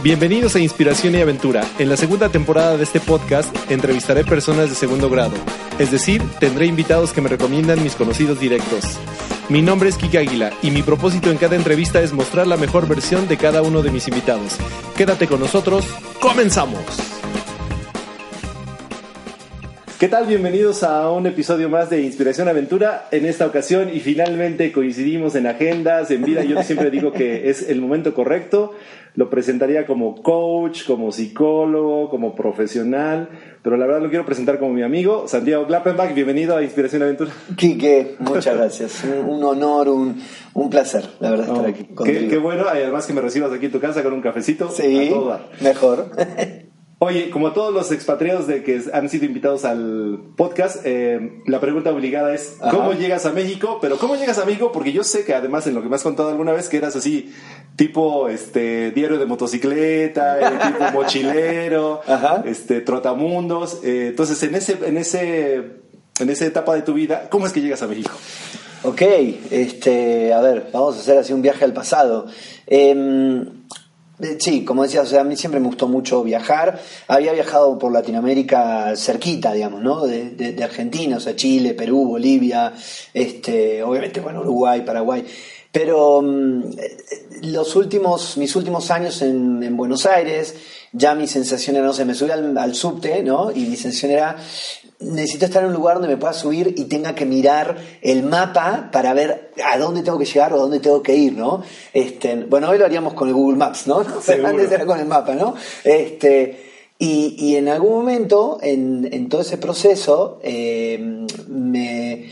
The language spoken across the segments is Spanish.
Bienvenidos a Inspiración y Aventura. En la segunda temporada de este podcast entrevistaré personas de segundo grado, es decir, tendré invitados que me recomiendan mis conocidos directos. Mi nombre es Kike Águila y mi propósito en cada entrevista es mostrar la mejor versión de cada uno de mis invitados. Quédate con nosotros, comenzamos. ¿Qué tal? Bienvenidos a un episodio más de Inspiración Aventura. En esta ocasión y finalmente coincidimos en agendas, en vida. Yo siempre digo que es el momento correcto. Lo presentaría como coach, como psicólogo, como profesional, pero la verdad lo quiero presentar como mi amigo, Santiago Klappenbach. Bienvenido a Inspiración Aventura. Quique, muchas gracias. Un, honor, un, un, placer, la verdad, estar aquí. Qué, qué, bueno, además que me recibas aquí en tu casa con un cafecito. Sí, mejor. Oye, como todos los expatriados de que han sido invitados al podcast, eh, la pregunta obligada es ¿cómo llegas a México? Pero ¿cómo llegas a México? Porque yo sé que además en lo que me has contado alguna vez que eras así tipo este diario de motocicleta, eh, tipo mochilero, este trotamundos. Eh, entonces en ese en ese en esa etapa de tu vida, ¿cómo es que llegas a México? Ok, este, a ver, vamos a hacer así un viaje al pasado. Eh, eh, sí, como decía, o sea, a mí siempre me gustó mucho viajar. Había viajado por Latinoamérica cerquita, digamos, ¿no? De, de, Argentina, o sea, Chile, Perú, Bolivia, este, obviamente, bueno, Uruguay, Paraguay. Pero mm, los últimos, mis últimos años en, en, Buenos Aires, ya mi sensación era, no sé, me subí al subte, ¿no? Y mi sensación era, necesito estar en un lugar donde me pueda subir y tenga que mirar el mapa para ver a dónde tengo que llegar o a dónde tengo que ir, ¿no? Este, bueno, hoy lo haríamos con el Google Maps, ¿no? Antes era con el mapa, ¿no? Este, y, y en algún momento, en, en todo ese proceso, eh, me,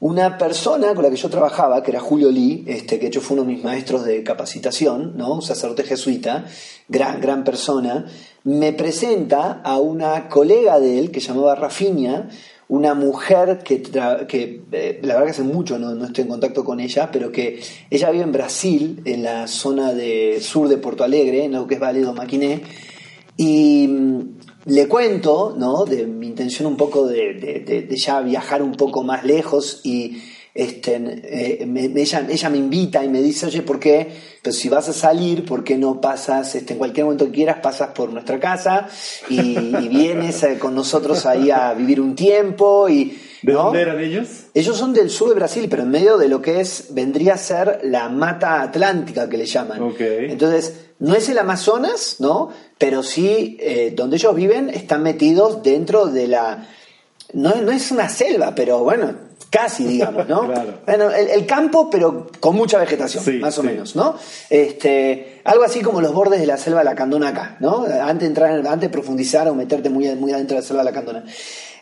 una persona con la que yo trabajaba, que era Julio Lee, este, que de hecho fue uno de mis maestros de capacitación, ¿no? un sacerdote jesuita, gran, gran persona, me presenta a una colega de él que llamaba Rafiña, una mujer que, que eh, la verdad que hace mucho no, estoy en contacto con ella, pero que ella vive en Brasil, en la zona de sur de Porto Alegre, en lo que es Valle do Maquiné, y mm, le cuento, ¿no? De mi intención un poco de, ya viajar un poco más lejos y este, eh, ella, ella, me invita y me dice, oye, ¿por qué? Pues si vas a salir, ¿por qué no pasas, este, en cualquier momento que quieras, pasas por nuestra casa y, vienes eh, con nosotros ahí a vivir un tiempo? Y, ¿De dónde eran ellos? Ellos son del sur de Brasil, pero en medio de lo que es, vendría a ser la mata atlántica que le llaman. Entonces, no es el Amazonas, ¿no? Pero sí, eh, donde ellos viven, están metidos dentro de la... No, no es una selva, pero bueno, casi, digamos, ¿no? Bueno, el, campo, pero con mucha vegetación, más o menos, ¿no? Este, algo así como los bordes de la selva de la Candona acá, ¿no? Antes de entrar, antes de profundizar o meterte muy, muy adentro de la selva de la Candona.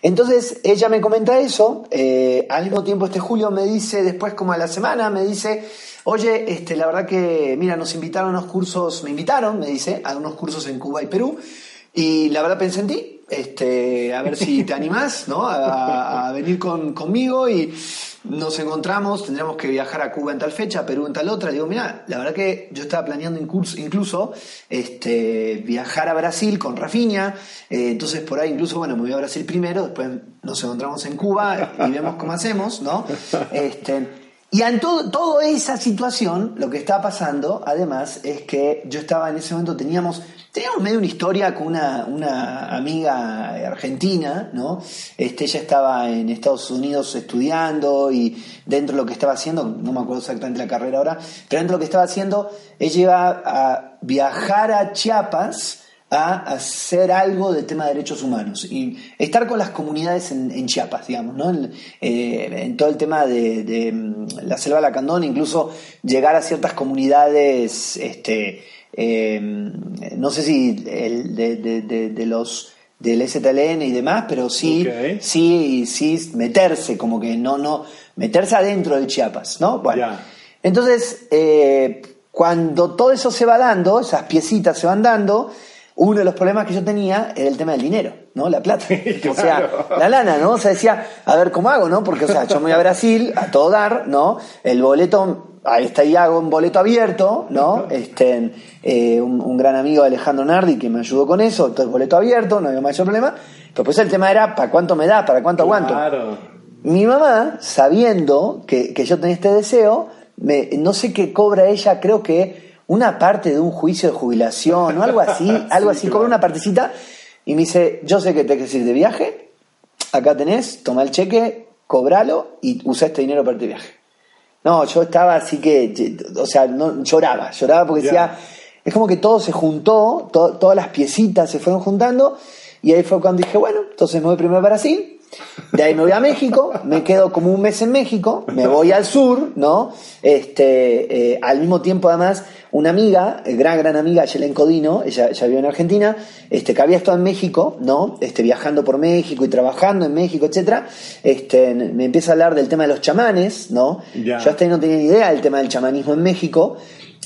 Entonces, ella me comenta eso, eh, al mismo tiempo este Julio me dice, después como a la semana, me dice, oye, este, la verdad que, mira, nos invitaron a unos cursos, me invitaron, me dice, a unos cursos en Cuba y Perú, y la verdad pensé en ti, este, a ver si te animás, ¿no? A, venir conmigo y nos encontramos, tendríamos que viajar a Cuba en tal fecha, Perú en tal otra. Digo, mira, la verdad que yo estaba planeando incluso, incluso este, viajar a Brasil con Rafinha, eh, entonces por ahí incluso, bueno, me voy a Brasil primero, después nos encontramos en Cuba y vemos cómo hacemos, ¿no? Este, y en todo, toda esa situación, lo que está pasando, además, es que yo estaba en ese momento, teníamos, teníamos medio una historia con una, una amiga argentina, ¿no? Este, ella estaba en Estados Unidos estudiando y dentro de lo que estaba haciendo, no me acuerdo exactamente la carrera ahora, pero dentro de lo que estaba haciendo, ella iba a viajar a Chiapas, a hacer algo del tema de derechos humanos y estar con las comunidades en, Chiapas, digamos, ¿no? En, eh, todo el tema de, mm, la selva de la Candona, incluso llegar a ciertas comunidades, este, eh, no sé si el, de, los del STLN y demás, pero sí, sí, sí meterse, como que no, no, meterse adentro de Chiapas, ¿no? Bueno, entonces, eh, cuando todo eso se va dando, esas piecitas se van dando, uno de los problemas que yo tenía era el tema del dinero, ¿no? La plata. O sea, la lana, ¿no? O sea, decía, a ver cómo hago, ¿no? Porque, o sea, yo me voy a Brasil a todo dar, ¿no? El boleto, ahí está ahí hago un boleto abierto, ¿no? Este, eh, un, gran amigo Alejandro Nardi que me ayudó con eso, todo el boleto abierto, no había mayor problema. Pero pues el tema era, ¿para cuánto me da? ¿Para cuánto aguanto? Mi mamá, sabiendo que, que yo tenía este deseo, me, no sé qué cobra ella, creo que una parte de un juicio de jubilación o algo así, algo así, cobra una partecita y me dice, yo sé que te quieres ir de viaje, acá tenés, toma el cheque, cobralo y usa este dinero para tu viaje. No, yo estaba así que, o sea, no, lloraba, lloraba porque decía, es como que todo se juntó, todas las piecitas se fueron juntando y ahí fue cuando dije, bueno, entonces me voy primero a Brasil de ahí me voy a México, me quedo como un mes en México, me voy al sur, ¿no? Este, eh, al mismo tiempo, además, una amiga, eh, gran, gran amiga, Yelen Codino, ella, ella vive en Argentina, este, que había estado en México, ¿no? Este, viajando por México y trabajando en México, etcétera, este, me empieza a hablar del tema de los chamanes, ¿no? Yo hasta ahí no tenía ni idea del tema del chamanismo en México.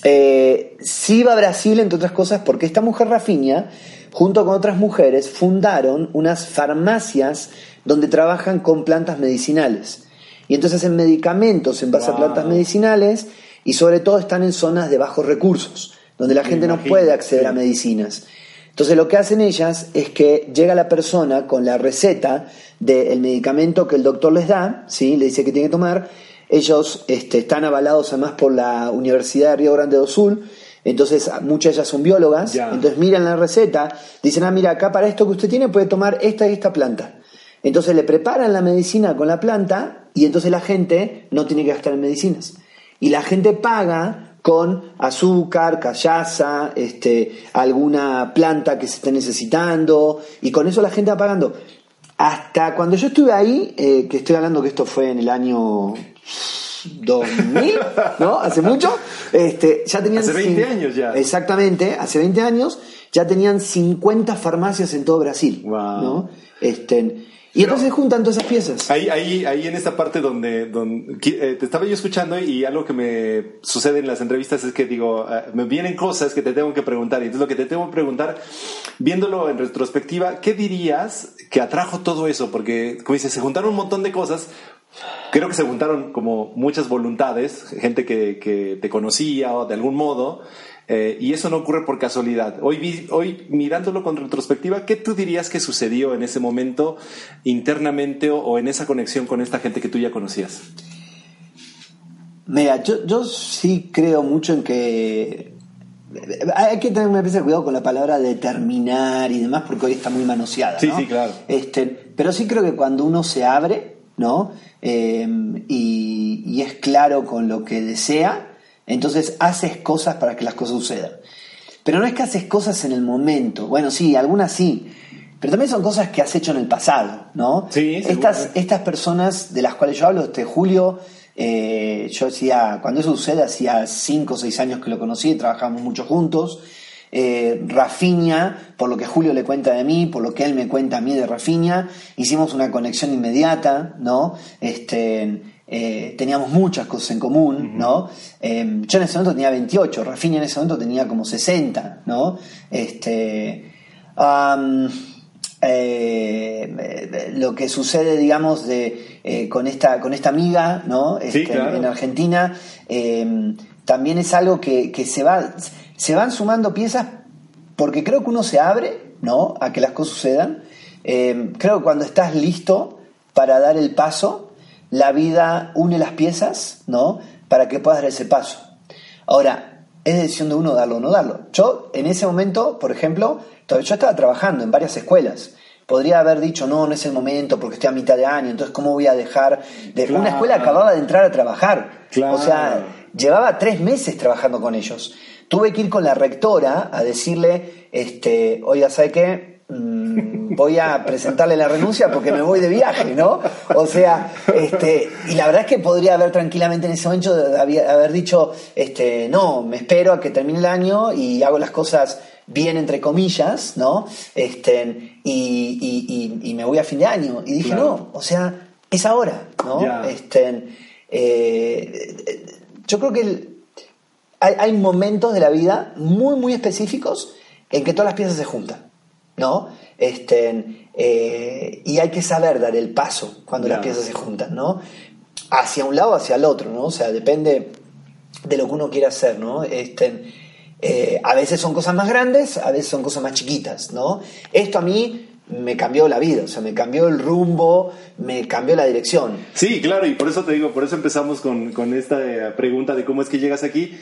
Eh, sí iba a Brasil, entre otras cosas, porque esta mujer Rafiña, junto con otras mujeres, fundaron unas farmacias donde trabajan con plantas medicinales. Y entonces hacen medicamentos en base a plantas medicinales y sobre todo están en zonas de bajos recursos, donde la gente no puede acceder a medicinas. Entonces lo que hacen ellas es que llega la persona con la receta del medicamento que el doctor les da, ¿sí? le dice que tiene que tomar. Ellos este, están avalados además por la Universidad de Río Grande do Sul, entonces muchas de ellas son biólogas, entonces miran la receta, dicen, ah, mira, acá para esto que usted tiene puede tomar esta y esta planta. Entonces le preparan la medicina con la planta y entonces la gente no tiene que gastar en medicinas. Y la gente paga con azúcar, callaza, este, alguna planta que se esté necesitando y con eso la gente va pagando. Hasta cuando yo estuve ahí, eh, que estoy hablando que esto fue en el año 2000, ¿no? Hace mucho. Este, ya tenían hace 20 años ya. Exactamente, hace 20 años ya tenían 50 farmacias en todo Brasil, ¿no? Este, y entonces se juntan todas esas piezas. Ahí, ahí, ahí en esta parte donde, donde eh, te estaba yo escuchando y algo que me sucede en las entrevistas es que digo, ah, me vienen cosas que te tengo que preguntar. Y entonces lo que te tengo que preguntar, viéndolo en retrospectiva, ¿qué dirías que atrajo todo eso? Porque, como dices, se juntaron un montón de cosas. Creo que se juntaron como muchas voluntades, gente que, que te conocía o de algún modo, eh, y eso no ocurre por casualidad. Hoy, hoy mirándolo con retrospectiva, ¿qué tú dirías que sucedió en ese momento internamente o, en esa conexión con esta gente que tú ya conocías? Mira, yo, yo sí creo mucho en que hay que tener de cuidado con la palabra determinar y demás porque hoy está muy manoseada. Sí, sí, claro. Este, pero sí creo que cuando uno se abre, ¿no? Eh, y, y, es claro con lo que desea, entonces haces cosas para que las cosas sucedan. Pero no es que haces cosas en el momento. Bueno, sí, algunas sí. Pero también son cosas que has hecho en el pasado, ¿no? Sí, estas, estas personas de las cuales yo hablo, este Julio, eh, yo decía, cuando eso sucede, hacía cinco o seis años que lo conocí, trabajamos mucho juntos. Eh, Rafiña, por lo que Julio le cuenta de mí, por lo que él me cuenta a mí de Rafiña, hicimos una conexión inmediata, ¿no? Este, eh, teníamos muchas cosas en común, ¿no? Eh, yo en ese momento tenía 28, Rafinha en ese momento tenía como 60, ¿no? Este, eh, lo que sucede, digamos, de, con, esta, con esta amiga, ¿no? Este, en Argentina, también es algo que, que, se, va, se van sumando piezas porque creo que uno se abre, ¿no? A que las cosas sucedan. creo que cuando estás listo para dar el paso, la vida une las piezas, ¿no? Para que puedas dar ese paso. Ahora, es decisión de uno darlo o no darlo. Yo, en ese momento, por ejemplo, yo estaba trabajando en varias escuelas. Podría haber dicho, no, no es el momento porque estoy a mitad de año, entonces, ¿cómo voy a dejar de.? Una escuela acababa de entrar a trabajar. O sea, llevaba tres meses trabajando con ellos. Tuve que ir con la rectora a decirle, este, oiga, ¿sabe qué? Mm, voy a presentarle la renuncia porque me voy de viaje, ¿no? O sea, este, y la verdad es que podría haber tranquilamente en ese momento haber dicho, este, no, me espero a que termine el año y hago las cosas bien entre comillas, ¿no? Este, y, me voy a fin de año. Y dije, no, o sea, es ahora, ¿no? Este, eh, yo creo que hay, hay momentos de la vida muy, muy específicos en que todas las piezas se juntan. ¿No? Este, eh, y hay que saber dar el paso cuando las piezas se juntan, ¿no? Hacia un lado o hacia el otro, ¿no? O sea, depende de lo que uno quiera hacer, ¿no? Este, eh, a veces son cosas más grandes, a veces son cosas más chiquitas, ¿no? Esto a mí me cambió la vida, o sea, me cambió el rumbo, me cambió la dirección. Sí, claro, y por eso te digo, por eso empezamos con, con esta eh, pregunta de cómo es que llegas aquí.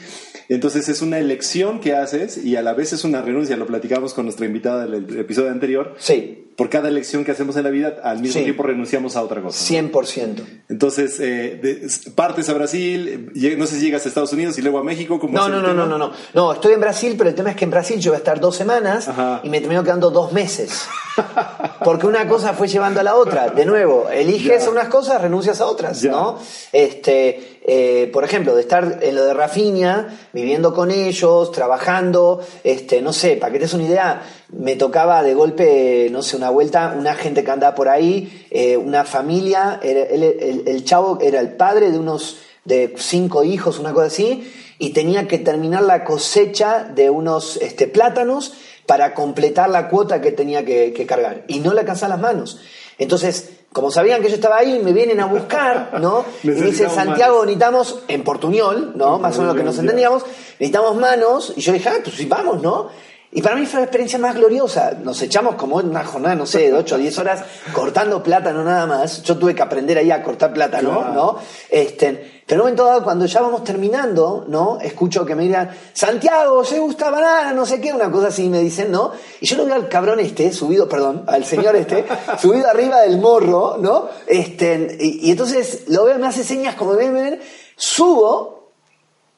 Entonces es una elección que haces y a la vez es una renuncia, lo platicamos con nuestra invitada del episodio anterior. Sí. Por cada elección que hacemos en la vida, al mismo tiempo renunciamos a otra cosa. 100%. Entonces, eh, partes a Brasil, no sé si llegas a Estados Unidos y luego a México. como no, no, no, no, no, no. No, estoy en Brasil, pero el tema es que en Brasil yo voy a estar dos semanas y me termino quedando dos meses. Porque una cosa fue llevando a la otra. De nuevo, eliges unas cosas, renuncias a otras, ¿no? Este, eh, por ejemplo, de estar en lo de Rafinha, viviendo con ellos, trabajando, este, no sé, para que te des una idea, me tocaba de golpe, no sé, una vuelta, una gente que andaba por ahí, eh, una familia, el, chavo era el padre de unos de cinco hijos, una cosa así, y tenía que terminar la cosecha de unos este, plátanos para completar la cuota que tenía que, cargar. Y no le alcanzaba las manos. Entonces, como sabían que yo estaba ahí, me vienen a buscar, ¿no? y dicen, Santiago, necesitamos, en portuñol, ¿no? Más o menos lo que nos entendíamos, necesitamos manos. Y yo dije, ah, pues sí, vamos, ¿no? Y para mí fue la experiencia más gloriosa. Nos echamos como en una jornada, no sé, de 8 o 10 horas cortando plátano nada más. Yo tuve que aprender ahí a cortar plátano, ¿no? Este, pero en un momento dado, cuando ya vamos terminando, ¿no? Escucho que me digan, Santiago, ¿se gusta banana? No sé qué, una cosa así me dicen, ¿no? Y yo lo veo al cabrón este, subido, perdón, al señor este, subido arriba del morro, ¿no? Este, y, entonces lo veo, me hace señas como ven, ven, subo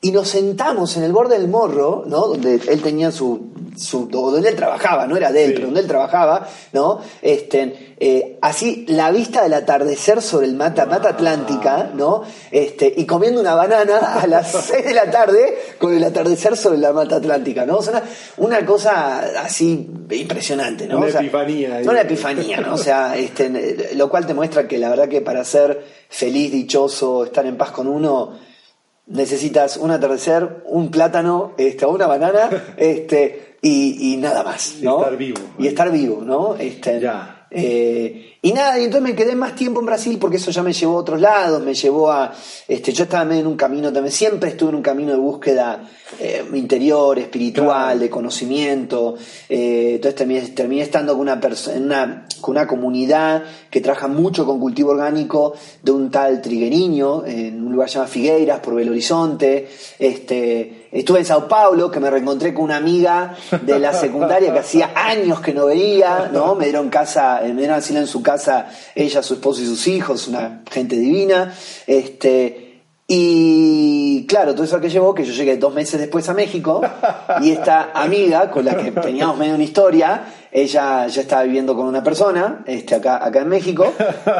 y nos sentamos en el borde del morro, ¿no? Donde él tenía su, su donde él trabajaba, no era de él, pero donde él trabajaba, ¿no? Este, eh, así la vista del atardecer sobre el mata, mata atlántica, ¿no? Este, y comiendo una banana a las 6 de la tarde con el atardecer sobre la mata atlántica, ¿no? O sea, una, cosa así impresionante, ¿no? Una epifanía. Una epifanía, ¿no? O sea, este, lo cual te muestra que la verdad que para ser feliz, dichoso, estar en paz con uno, necesitas un atardecer, un plátano, este, una banana, este, y, nada más, ¿no? Y estar vivo. Y estar vivo, ¿no? Este, ya. Eh, y nada, y entonces me quedé más tiempo en Brasil porque eso ya me llevó a otros lados, me llevó a. Este, yo estaba en un camino también, siempre estuve en un camino de búsqueda eh, interior, espiritual, de conocimiento. Eh, entonces terminé, terminé, estando con una, persona, con una comunidad que trabaja mucho con cultivo orgánico de un tal Trigueriño, en un lugar llamado Figueiras, por Belo Horizonte. Este, Estuve en Sao Paulo, que me reencontré con una amiga de la secundaria que hacía años que no veía, ¿no? Me dieron casa, me dieron asilo en su casa, ella, su esposo y sus hijos, una gente divina. Este, y claro, todo eso que llevó, que yo llegué dos meses después a México, y esta amiga con la que teníamos medio una historia, ella ya estaba viviendo con una persona, este, acá, acá en México.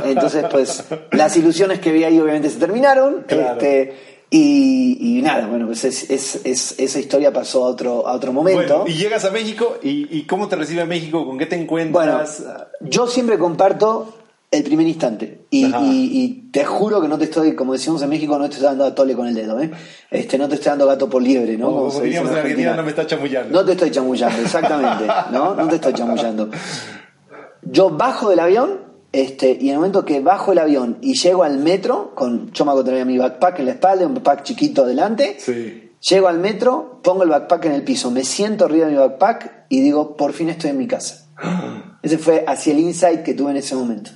Entonces, pues, las ilusiones que vi ahí obviamente se terminaron. Este, y, nada, bueno, pues es, esa historia pasó a otro, a otro momento. y llegas a México, y, cómo te recibe México? ¿Con qué te encuentras? Bueno, yo siempre comparto el primer instante. Y, te juro que no te estoy, como decimos en México, no te estoy dando a tole con el dedo, ¿eh? Este, no te estoy dando gato por liebre, ¿no? Como, como diríamos en Argentina, no me está chamullando. No te estoy chamullando, exactamente, ¿no? No te estoy chamullando. Yo bajo del avión este, y en el momento que bajo el avión y llego al metro, con, yo me hago tener mi backpack en la espalda, un backpack chiquito adelante, llego al metro, pongo el backpack en el piso, me siento arriba de mi backpack y digo, por fin estoy en mi casa. Ese fue así el insight que tuve en ese momento.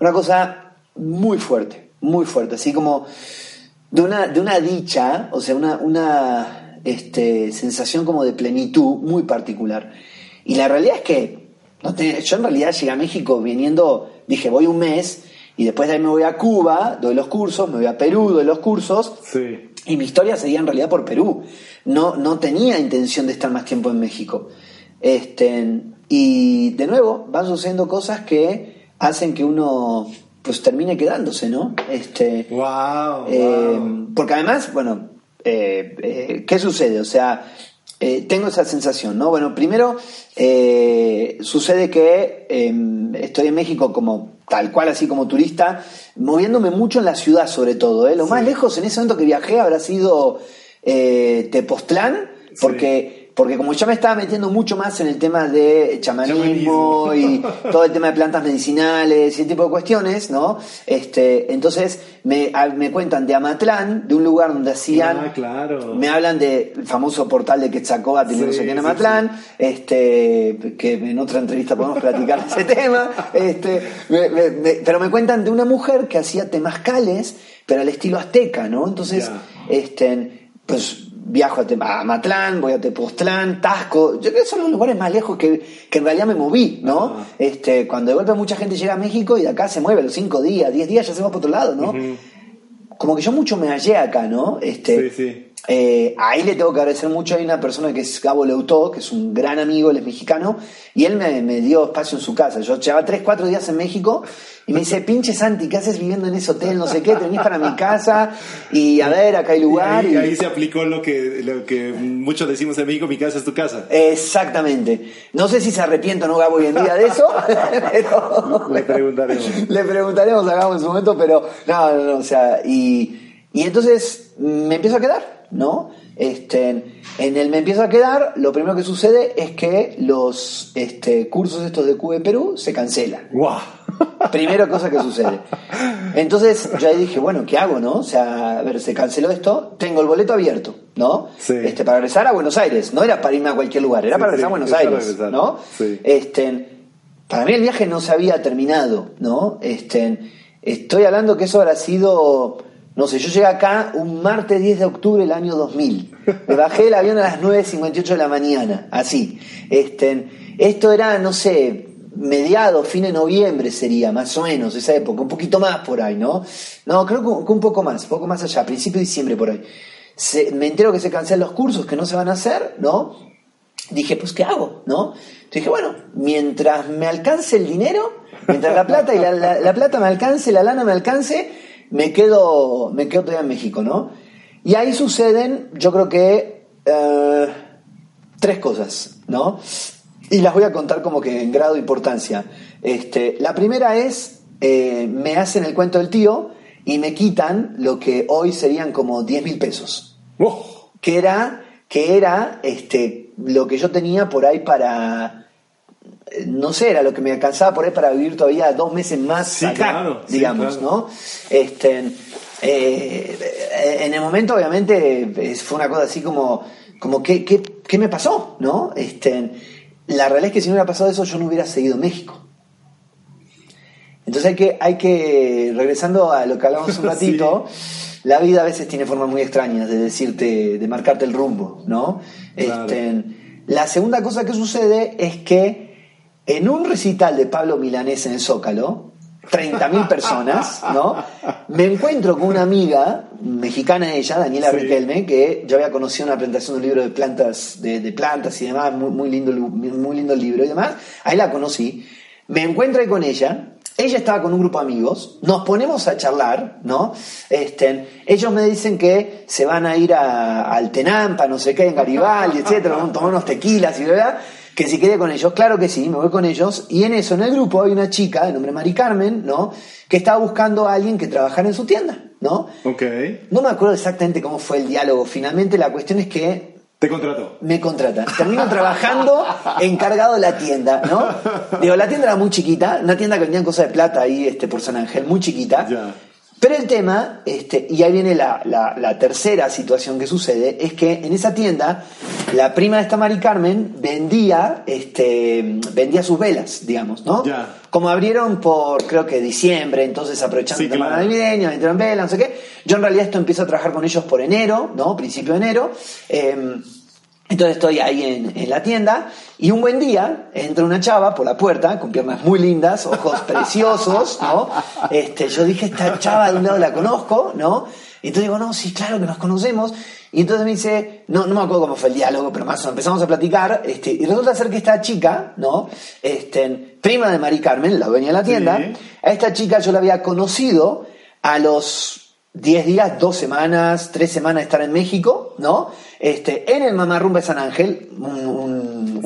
Una cosa muy fuerte, muy fuerte, así como de una, de una dicha, o sea, una, una este, sensación como de plenitud muy particular. Y la realidad es que yo en realidad llegué a México viniendo, dije, voy un mes y después de ahí me voy a Cuba, doy los cursos, me voy a Perú, doy los cursos. Y mi historia seguía en realidad por Perú. No, no tenía intención de estar más tiempo en México. Este, y de nuevo, van sucediendo cosas que hacen que uno pues termine quedándose, ¿no? Este, wow, eh, Porque además, bueno, eh, eh, ¿qué sucede? O sea, eh, tengo esa sensación, ¿no? Bueno, primero eh, sucede que em, estoy en México como tal cual, así como turista, moviéndome mucho en la ciudad sobre todo. ¿eh? Lo más lejos en ese momento que viajé habrá sido Tepoztlán, porque porque como ya me estaba metiendo mucho más en el tema de chamanismo y todo el tema de plantas medicinales y ese tipo de cuestiones, ¿no? Este, entonces me, me cuentan de Amatlán, de un lugar donde hacían, ah, claro. me hablan del famoso portal de Quetzalcóatl y no sé qué en Amatlán, este, que en otra entrevista podemos platicar ese tema, este, pero me cuentan de una mujer que hacía temazcales, pero al estilo azteca, ¿no? Entonces, este, pues viajo a, Matlán, voy a Tepoztlán, Tasco, yo creo que son los lugares más lejos que, en realidad me moví, ¿no? Este, cuando de golpe mucha gente llega a México y de acá se mueve los cinco días, diez días, ya se va para otro lado, ¿no? Como que yo mucho me hallé acá, ¿no? Este, sí, sí. Eh, ahí le tengo que agradecer mucho. Hay una persona que es Gabo Leutó, que es un gran amigo, él es mexicano, y él me, me dio espacio en su casa. Yo llevaba 3, 4 días en México y me dice, pinche Santi, ¿qué haces viviendo en ese hotel? No sé qué, te venís para mi casa y a ver, acá hay lugar. Y ahí, se aplicó lo que, lo que muchos decimos en México, mi casa es tu casa. Exactamente. No sé si se arrepiente o no Gabo hoy en día de eso, pero... Le preguntaremos. Le preguntaremos a Gabo en su momento, pero no, no, no, o sea, y, y entonces me empiezo a quedar. ¿No? Este, en el me empiezo a quedar, lo primero que sucede es que los este, cursos estos de QB Perú se cancelan. ¡Wow! Primera cosa que sucede. Entonces yo ahí dije, bueno, ¿qué hago, no? O sea, a ver, se canceló esto, tengo el boleto abierto, ¿no? Este, para regresar a Buenos Aires, no era para irme a cualquier lugar, era para regresar a Buenos Aires, ¿no? Este, para mí el viaje no se había terminado, ¿no? Este, estoy hablando que eso habrá sido no sé, yo llegué acá un martes 10 de octubre del año 2000. Me bajé el avión a las 9.58 de la mañana, así. Este, esto era, no sé, mediados, fin de noviembre sería, más o menos, esa época, un poquito más por ahí, ¿no? No, creo que un poco más, un poco más allá, principio de diciembre por ahí. me entero que se cancelan los cursos, que no se van a hacer, ¿no? Dije, pues, ¿qué hago? ¿No? Entonces dije, bueno, mientras me alcance el dinero, mientras la plata y la, la plata me alcance, la lana me alcance, me quedo, me quedo todavía en México, ¿no? Y ahí suceden, yo creo que, eh, tres cosas, ¿no? Y las voy a contar como que en grado de importancia. Este, la primera es, eh, me hacen el cuento del tío y me quitan lo que hoy serían como 10 mil pesos. Oh. Que era, que era este, lo que yo tenía por ahí para no sé, era lo que me alcanzaba por ahí para vivir todavía dos meses más acá, digamos, ¿no? Este, eh, en el momento, obviamente, fue una cosa así como, como ¿qué, qué, me pasó? ¿no? Este, la realidad es que si no hubiera pasado eso, yo no hubiera seguido México. Entonces hay que, hay que regresando a lo que hablamos un ratito, la vida a veces tiene formas muy extrañas de decirte, de marcarte el rumbo, ¿no? Este, la segunda cosa que sucede es que en un recital de Pablo Milanés en el Zócalo, 30.000 personas, ¿no? Me encuentro con una amiga mexicana ella, Daniela Riquelme, que yo había conocido en una presentación de un libro de plantas, de, plantas y demás, muy, muy, lindo, muy lindo el libro y demás. Ahí la conocí. Me encuentro con ella. Ella estaba con un grupo de amigos, nos ponemos a charlar, ¿no? Este, ellos me dicen que se van a ir a, al Tenampa, no sé qué, en Garibaldi, etcétera, van a tomar unos tequilas y verdad que si quería con ellos, claro que sí, me voy con ellos. Y en eso, en el grupo, hay una chica de nombre Mari Carmen, ¿no? Que estaba buscando a alguien que trabajara en su tienda, ¿no? Ok. No me acuerdo exactamente cómo fue el diálogo. Finalmente, la cuestión es que. Te contrató. Me contratan. Termino trabajando encargado de la tienda, ¿no? Digo, la tienda era muy chiquita, una tienda que vendían cosas de plata ahí este, por San Ángel, muy chiquita. Ya. Pero el tema, este, y ahí viene la, tercera situación que sucede, es que en esa tienda la prima de esta Mari Carmen vendía, este, vendía sus velas, digamos, ¿no? Como abrieron por, creo que diciembre, entonces aprovechando la semana navideña, vendieron velas, no sé qué. Yo en realidad esto empiezo a trabajar con ellos por enero, ¿no? Principio de enero. Em, entonces estoy ahí en, la tienda y un buen día entra una chava por la puerta con piernas muy lindas, ojos preciosos, ¿no? Este, yo dije, esta chava de un lado la conozco, ¿no? Y entonces digo, no, sí, claro que nos conocemos. Y entonces me dice, no, no me acuerdo cómo fue el diálogo, pero más o menos empezamos a platicar, este, y resulta ser que esta chica, ¿no? Este, prima de Mari Carmen, la dueña de la tienda, a esta chica yo la había conocido a los 10 días, 2 semanas, 3 semanas de estar en México, ¿no? Este, en el Mamarrumba de San Ángel, un,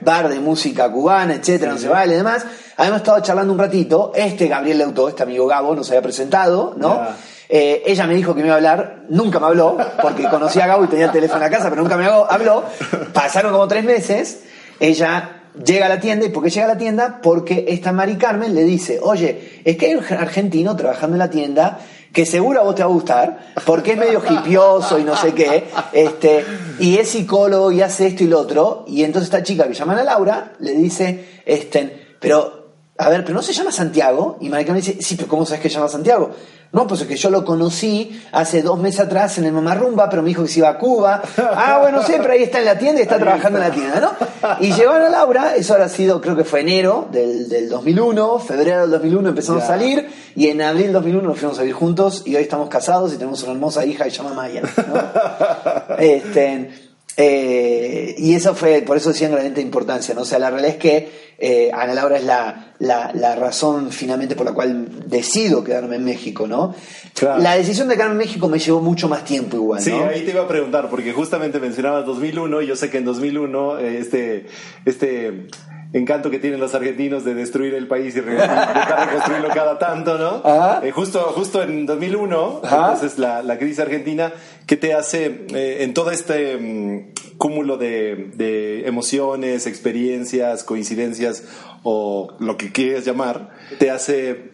bar de música cubana, etcétera, no se vale y demás. Habíamos estado charlando un ratito, este Gabriel Leutó, este amigo Gabo, nos había presentado, ¿no? Eh, ella me dijo que me iba a hablar, nunca me habló, porque conocía a Gabo y tenía el teléfono en la casa, pero nunca me habló. Pasaron como tres meses, ella llega a la tienda, ¿y por qué llega a la tienda? Porque esta Mari Carmen le dice, oye, es que hay un argentino trabajando en la tienda que seguro a vos te va a gustar, porque es medio hipioso y no sé qué, este, y es psicólogo y hace esto y lo otro, y entonces esta chica que llaman a Laura le dice, este, pero, a ver, pero no se llama Santiago, y Mari Carmen dice, sí, pero ¿cómo sabes que se llama Santiago? No, pues es que yo lo conocí hace dos meses atrás en el Mamarrumba, pero me dijo que se iba a Cuba. Ah, bueno, siempre ahí está en la tienda y está trabajando en la tienda, ¿no? Y llegaron a Laura, eso ahora sido, creo que fue enero del, del 2001, febrero del 2001 empezamos a salir, y en abril del 2001 nos fuimos a vivir juntos, y hoy estamos casados y tenemos una hermosa hija que se llama Maya, ¿no? Este, eh, y eso fue, por eso decían realmente importancia, ¿no? O sea, la realidad es que eh, Ana Laura es la, la, razón finalmente por la cual decido quedarme en México, ¿no? La decisión de quedarme en México me llevó mucho más tiempo igual, Sí, ahí te iba a preguntar, porque justamente mencionabas 2001 y yo sé que en 2001 eh, este, este encanto que tienen los argentinos de destruir el país y reconstruirlo cada tanto, ¿no? Eh, justo, justo en 2001, entonces la, la, crisis argentina, ¿qué te hace eh, en todo este mm, cúmulo de, de, emociones, experiencias, coincidencias o lo que quieras llamar, te hace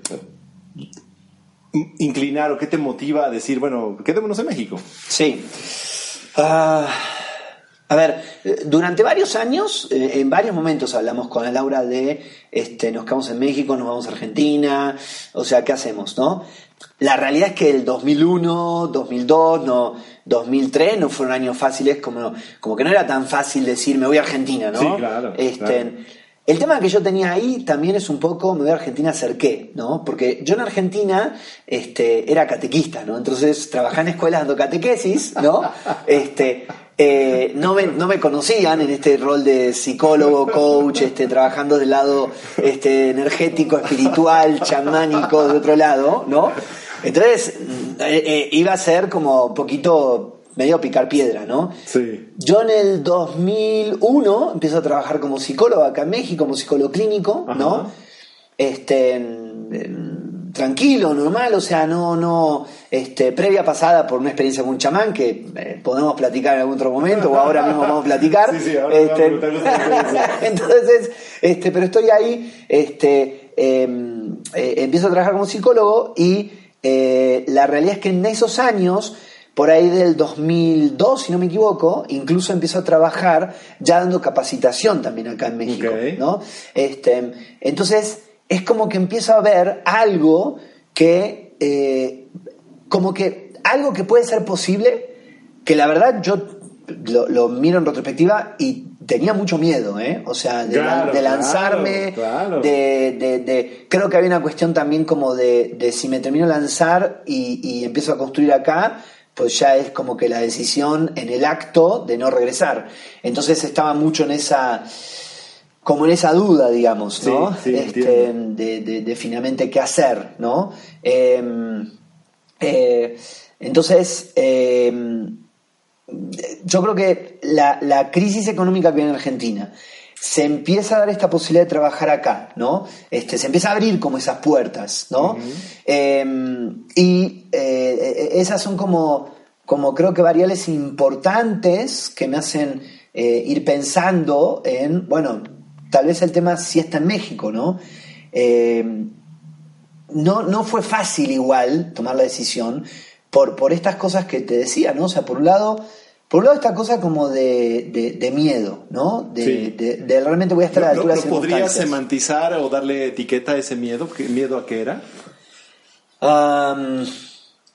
mm, inclinar o qué te motiva a decir, bueno, quedémonos en México? Sí. Ah, a ver, durante varios años, eh, en varios momentos hablamos con Laura de este, nos quedamos en México, nos vamos a Argentina, o sea, ¿qué hacemos, no? La realidad es que el 2001, 2002, no, 2003 no fueron años fáciles, como, como que no era tan fácil decir me voy a Argentina, ¿no? Sí, claro, este, El tema que yo tenía ahí también es un poco, me voy a Argentina hacer qué, ¿no? Porque yo en Argentina este, era catequista, ¿no? Entonces trabajaba en escuelas dando catequesis, ¿no? Este, eh, no, me, no me conocían en este rol de psicólogo, coach, este, trabajando del lado este, energético, espiritual, chamánico, de otro lado, ¿no? Entonces, eh, eh, iba a ser como un poquito medio picar piedra, ¿no? Sí. Yo en el 2001 empiezo a trabajar como psicólogo acá en México, como psicólogo clínico, ¿no? Este, tranquilo, normal, o sea, no, no, este, previa pasada por una experiencia con un chamán que eh, podemos platicar en algún otro momento o ahora mismo vamos a platicar. Sí, sí, ahora este, entonces, este, pero estoy ahí, este, em, eh, empiezo a trabajar como psicólogo y eh, la realidad es que en esos años por ahí del 2002, si no me equivoco, incluso empiezo a trabajar ya dando capacitación también acá en México, ¿no? Este, entonces, es como que empiezo a ver algo que, eh, como que, algo que puede ser posible, que la verdad yo lo, miro en retrospectiva y tenía mucho miedo, ¿eh? O sea, de, lanzarme, De, creo que había una cuestión también como de, si me termino de lanzar y, y empiezo a construir acá, pues ya es como que la decisión en el acto de no regresar. Entonces estaba mucho en esa como en esa duda, digamos, ¿no? este, de, finalmente qué hacer, ¿no? Em, eh, entonces, em, yo creo que la, crisis económica que viene en Argentina se empieza a dar esta posibilidad de trabajar acá, ¿no? Este, se empieza a abrir como esas puertas, ¿no? Em, y eh, esas son como, como creo que variables importantes que me hacen eh, ir pensando en, bueno, tal vez el tema sí está en México, ¿no? Eh, no, no fue fácil igual tomar la decisión por, por estas cosas que te decía, ¿no? O sea, por un lado, por un lado esta cosa como de, miedo, ¿no? De, realmente voy a estar a la altura ¿Lo, podrías semantizar o darle etiqueta a ese miedo? ¿Qué miedo a qué era?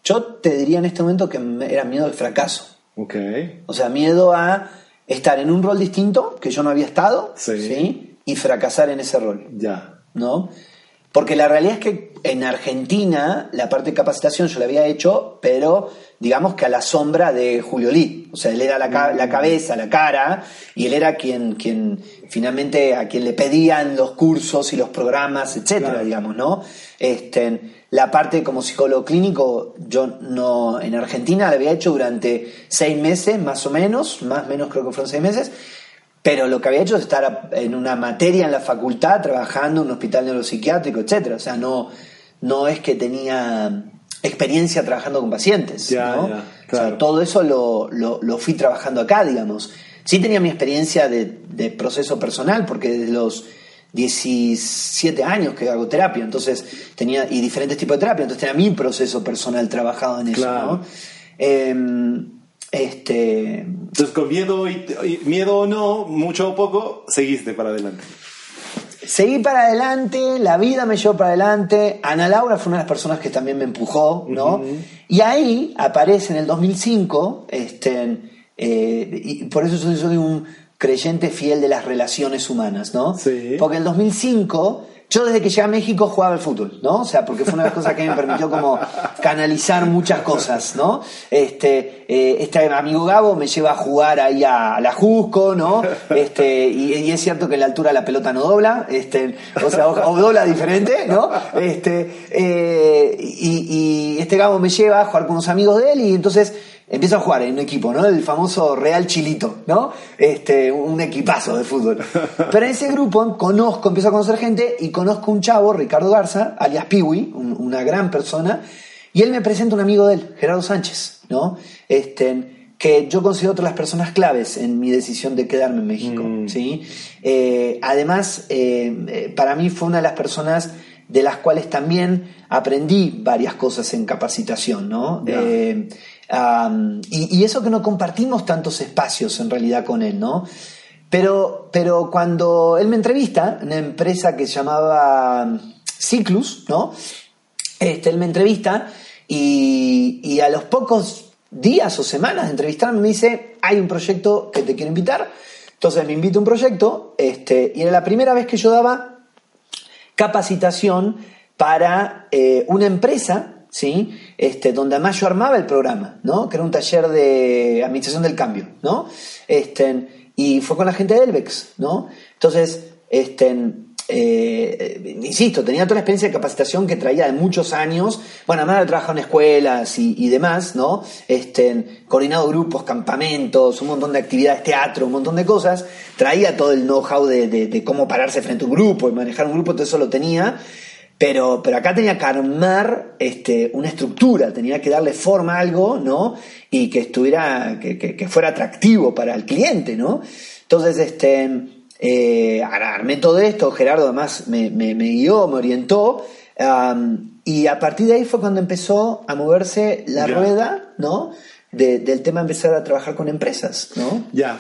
yo te diría en este momento que era miedo al fracaso. Ok. O sea, miedo a estar en un rol distinto que yo no había estado sí. y fracasar en ese rol. Ya. ¿No? Porque la realidad es que en Argentina la parte de capacitación yo la había hecho, pero digamos que a la sombra de Julio Lee. O sea, él era la, la cabeza, la cara, y él era quien, quien finalmente a quien le pedían los cursos y los programas, etcétera, digamos, ¿no? Este, la parte como psicólogo clínico, yo no, en Argentina la había hecho durante seis meses, más o menos, más o menos creo que fueron seis meses, pero lo que había hecho es estar en una materia en la facultad, trabajando en un hospital neuropsiquiátrico, etcétera. O sea, no, no es que tenía experiencia trabajando con pacientes. todo eso lo, lo, fui trabajando acá, digamos. Sí tenía mi experiencia de, proceso personal, porque desde los 17 años que hago terapia, entonces tenía, y diferentes tipos de terapia, entonces tenía mi proceso personal trabajado en eso, em, este... Entonces con miedo, y, miedo o no, mucho o poco, seguiste para adelante. Seguí para adelante, la vida me llevó para adelante. Ana Laura fue una de las personas que también me empujó, ¿no? Y ahí aparece en el 2005, este, eh, y por eso soy, un creyente fiel de las relaciones humanas, ¿no? Sí. Porque en el 2005 yo desde que llegué a México jugaba al fútbol, ¿no? O sea, porque fue una de las cosas que me permitió como canalizar muchas cosas, ¿no? Este, eh, este amigo Gabo me lleva a jugar ahí a, la Jusco, ¿no? Este, y, es cierto que la altura la pelota no dobla, este, o sea, o, dobla diferente, ¿no? Este, eh, y este Gabo me lleva a jugar con unos amigos de él y entonces empiezo a jugar en un equipo, ¿no? El famoso Real Chilito, ¿no? Este, un equipazo de fútbol. Pero en ese grupo conozco, empiezo a conocer gente y conozco un chavo, Ricardo Garza, alias Piwi, una gran persona, y él me presenta un amigo de él, Gerardo Sánchez, ¿no? Este, que yo considero otra de las personas claves en mi decisión de quedarme en México, mm. ¿sí? Eh, además, eh, eh, para mí fue una de las personas de las cuales también aprendí varias cosas en capacitación, ¿no? y, eso que no compartimos tantos espacios en realidad con él, ¿no? Pero, pero cuando él me entrevista, en una empresa que se llamaba Ciclus, ¿no? Este, él me entrevista y, a los pocos días o semanas de entrevistarme me dice, hay un proyecto que te quiero invitar. Entonces me invita a un proyecto este, y era la primera vez que yo daba capacitación para eh, una empresa ¿sí? Este, donde además yo armaba el programa, ¿no? Que era un taller de administración del cambio, ¿no? Este, y fue con la gente de Elbex, ¿no? Entonces, este, eh, insisto, tenía toda la experiencia de capacitación que traía de muchos años. Bueno, además de trabajado en escuelas y, demás, ¿no? Este, coordinado grupos, campamentos, un montón de actividades, teatro, un montón de cosas. Traía todo el know-how de, cómo pararse frente a un grupo y manejar un grupo, todo eso lo tenía. Pero, pero acá tenía que armar este, una estructura, tenía que darle forma a algo, ¿no? Y que estuviera, que, fuera atractivo para el cliente, ¿no? Entonces, este, eh, armé todo esto, Gerardo además me, me, guió, me orientó, y a partir de ahí fue cuando empezó a moverse la rueda, ¿no? del tema de empezar a trabajar con empresas, ¿no? Ya.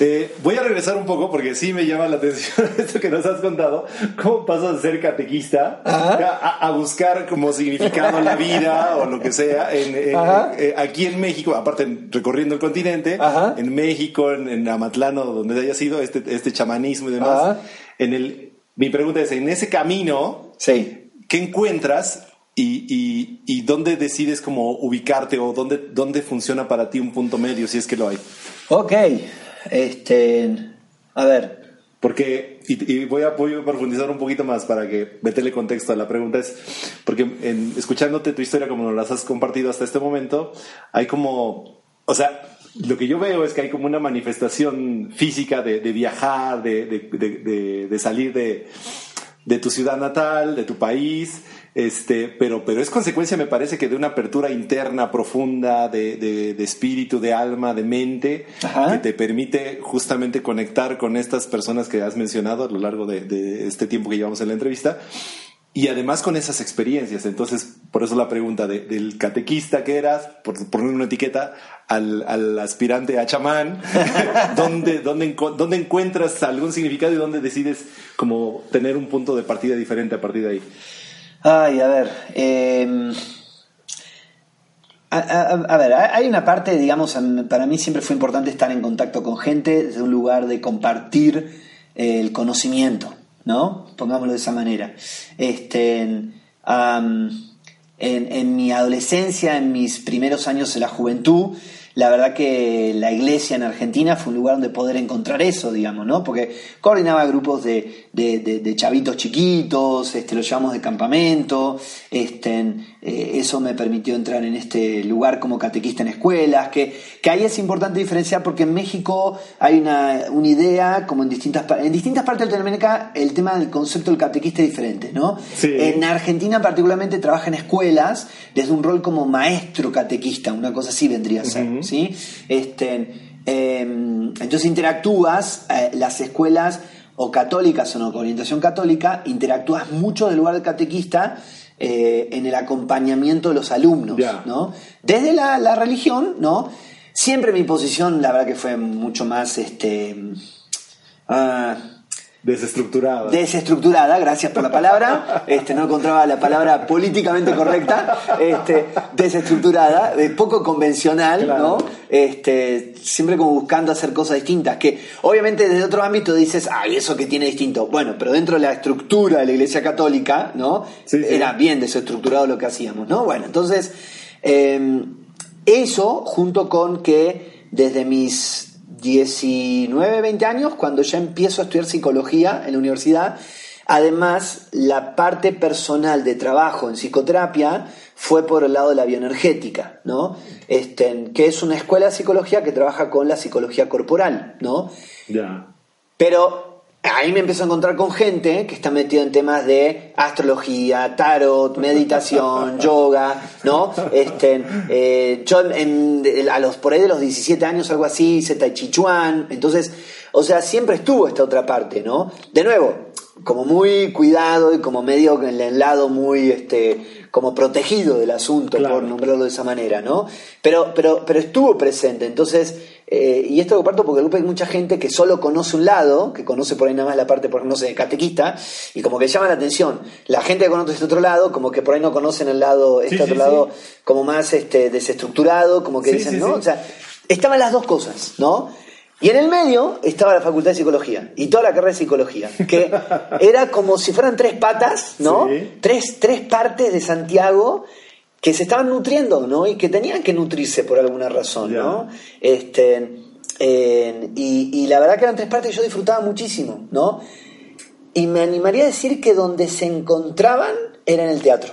Eh, voy a regresar un poco porque sí me llama la atención esto que nos has contado. ¿Cómo pasas de ser catequista a, buscar como significado la vida o lo que sea eh, aquí en México, aparte recorriendo el continente, en México, en, Amatlano, donde haya sido este, este chamanismo y demás? En el, mi pregunta es, en ese camino, sí. ¿qué encuentras y, y, dónde decides como ubicarte o dónde, dónde funciona para ti un punto medio, si es que lo hay? Ok, este, a ver. Porque, y, voy, a, profundizar un poquito más para que meterle contexto a la pregunta, es porque escuchándote tu historia como nos las has compartido hasta este momento, hay como, o sea, lo que yo veo es que hay como una manifestación física de, viajar, de, de salir de, tu ciudad natal, de tu país, este, pero, pero es consecuencia, me parece, que de una apertura interna profunda de, de, espíritu, de alma, de mente, que te permite justamente conectar con estas personas que has mencionado a lo largo de, este tiempo que llevamos en la entrevista. Y además con esas experiencias. Entonces, por eso la pregunta del catequista que eras, por poner una etiqueta, al, al aspirante a chamán, ¿dónde, dónde, dónde encuentras algún significado y dónde decides como tener un punto de partida diferente a partir de ahí? Ay, a ver. Em, a, ver, hay una parte, digamos, para mí siempre fue importante estar en contacto con gente desde un lugar de compartir el conocimiento, ¿no? Pongámoslo de esa manera. Este, en, en, mi adolescencia, en mis primeros años de la juventud, la verdad que la iglesia en Argentina fue un lugar donde poder encontrar eso, digamos, ¿no? Porque coordinaba grupos de, de, chavitos chiquitos, este, los llevamos de campamento, este, eh, eso me permitió entrar en este lugar como catequista en escuelas, que, que ahí es importante diferenciar porque en México hay una, una idea, como en distintas, en distintas partes de Latinoamérica, el tema del concepto del catequista es diferente, ¿no? En Argentina particularmente trabaja en escuelas desde un rol como maestro catequista, una cosa así vendría a ser, ¿sí? Este, em, entonces interactúas, eh, las escuelas o católicas o no, con orientación católica, interactúas mucho del lugar del catequista eh, en el acompañamiento de los alumnos, ¿no? Desde la, religión, ¿no? Siempre mi posición, la verdad que fue mucho más, este... Ah, Desestructurada. Desestructurada, gracias por la palabra. Este, no encontraba la palabra políticamente correcta. Este, desestructurada, de poco convencional, ¿no? Este, siempre como buscando hacer cosas distintas. Que obviamente desde otro ámbito dices, ay, eso que tiene distinto. Bueno, pero dentro de la estructura de la Iglesia Católica, ¿no? Era bien desestructurado lo que hacíamos, ¿no? Bueno, entonces, em, eso junto con que desde mis 19, 20 años, cuando ya empiezo a estudiar psicología en la universidad. Además, la parte personal de trabajo en psicoterapia fue por el lado de la bioenergética, ¿no? Este, que es una escuela de psicología que trabaja con la psicología corporal, ¿no? Ya. Pero ahí me empiezo a encontrar con gente que está metida en temas de astrología, tarot, meditación, yoga, ¿no? Este, eh, yo a los, por ahí de los 17 años, algo así, hice Tai Chi Chuan, entonces, o sea, siempre estuvo esta otra parte, ¿no? De nuevo, como muy cuidado y como medio en el lado muy, este, como protegido del asunto, por nombrarlo de esa manera, ¿no? Pero, pero, pero estuvo presente, entonces eh, y esto lo comparto porque hay mucha gente que solo conoce un lado, que conoce por ahí nada más la parte, por ejemplo, no sé, catequista, y como que llama la atención. La gente que conoce este otro lado, como que por ahí no conocen el lado, este otro lado, como más este, desestructurado, como que dicen, ¿no? O sea, estaban las dos cosas, ¿no? Y en el medio estaba la facultad de psicología y toda la carrera de psicología, que era como si fueran tres patas, ¿no? Tres, tres partes de Santiago que se estaban nutriendo, ¿no? Y que tenían que nutrirse por alguna razón, ¿no? Este, y, la verdad que eran tres partes que yo disfrutaba muchísimo, ¿no? Y me animaría a decir que donde se encontraban era en el teatro.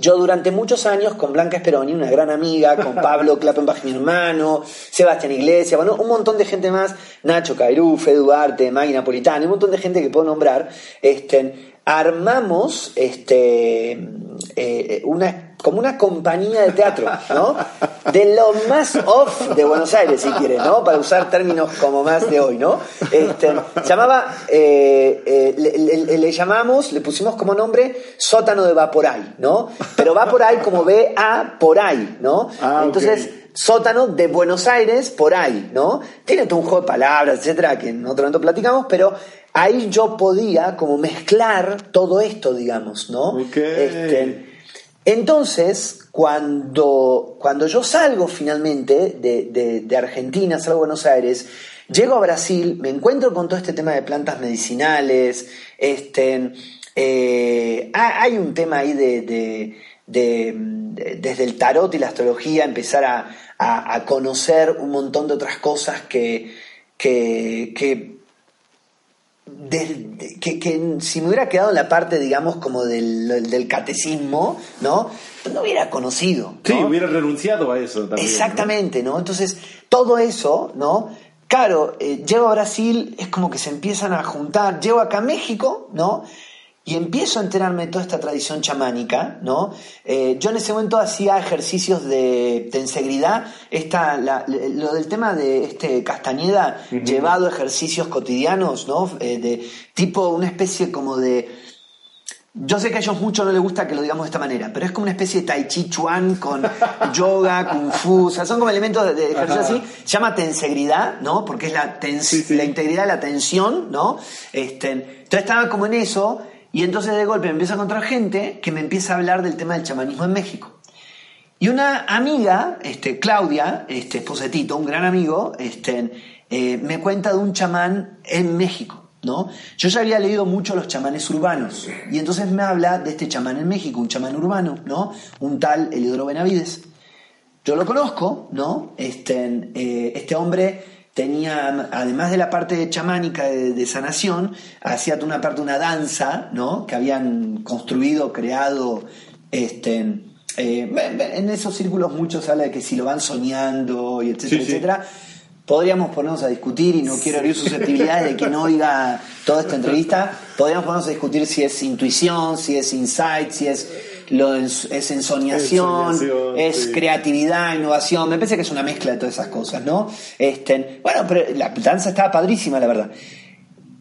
Yo durante muchos años con Blanca Esperoni, una gran amiga, con Pablo Klappenbach, mi hermano, Sebastián Iglesias, bueno, un montón de gente más, Nacho Cairú, Fede Duarte, Maggie Napolitano, un montón de gente que puedo nombrar, este, armamos este, eh, una como una compañía de teatro, ¿no? De lo más off de Buenos Aires, si quieres, ¿no? Para usar términos como más de hoy, ¿no? Este, llamaba, eh, eh, le, llamamos, le pusimos como nombre sótano de Vaporay, ¿no? Pero Vaporay como B-A por ahí, ¿no? Ah, Entonces, sótano de Buenos Aires por ahí, ¿no? Tiene todo un juego de palabras, etcétera, que en otro momento platicamos, pero ahí yo podía como mezclar todo esto, digamos, ¿no? Este, entonces, cuando, cuando yo salgo finalmente de, Argentina, salgo a Buenos Aires, llego a Brasil, me encuentro con todo este tema de plantas medicinales, este, eh, hay un tema ahí de, desde el tarot y la astrología, empezar a, conocer un montón de otras cosas que que, si me hubiera quedado en la parte, digamos, como del, catecismo, ¿no? No hubiera conocido. Sí, hubiera renunciado a eso también. Exactamente, ¿no? Entonces, todo eso, ¿no? Claro, eh, llego a Brasil, es como que se empiezan a juntar. Llego acá a México, ¿no? Y empiezo a enterarme de toda esta tradición chamánica, ¿no? Eh, yo en ese momento hacía ejercicios de tensegridad, esta, lo del tema de este Castañeda llevado a ejercicios cotidianos, ¿no? Eh, de tipo una especie como de... Yo sé que a ellos mucho no les gusta que lo digamos de esta manera, pero es como una especie de tai chi chuan con yoga, kung fu, o sea, son como elementos de, ejercicio así. Se llama tensegridad, ¿no? Porque es la, la integridad de la tensión, ¿no? Este, entonces estaba como en eso y entonces de golpe me empiezo a encontrar gente que me empieza a hablar del tema del chamanismo en México. Y una amiga, este, Claudia, este, esposa de Tito, un gran amigo, este, eh, me cuenta de un chamán en México. ¿No? Yo ya había leído mucho los chamanes urbanos y entonces me habla de este chamán en México, un chamán urbano, ¿no? Un tal Eliodoro Benavides. Yo lo conozco, ¿no? Este, eh, este hombre tenía, además de la parte chamánica de, sanación, hacía una parte, una danza, ¿no? Que habían construido, creado, este, eh, en esos círculos muchos habla de que si lo van soñando y etcétera, etcétera. Podríamos ponernos a discutir, y no quiero abrir susceptibilidades de que no oiga toda esta entrevista, podríamos ponernos a discutir si es intuición, si es insight, si es lo es, ensoñación, es creatividad, innovación, me parece que es una mezcla de todas esas cosas, ¿no? Este, bueno, pero la danza estaba padrísima, la verdad.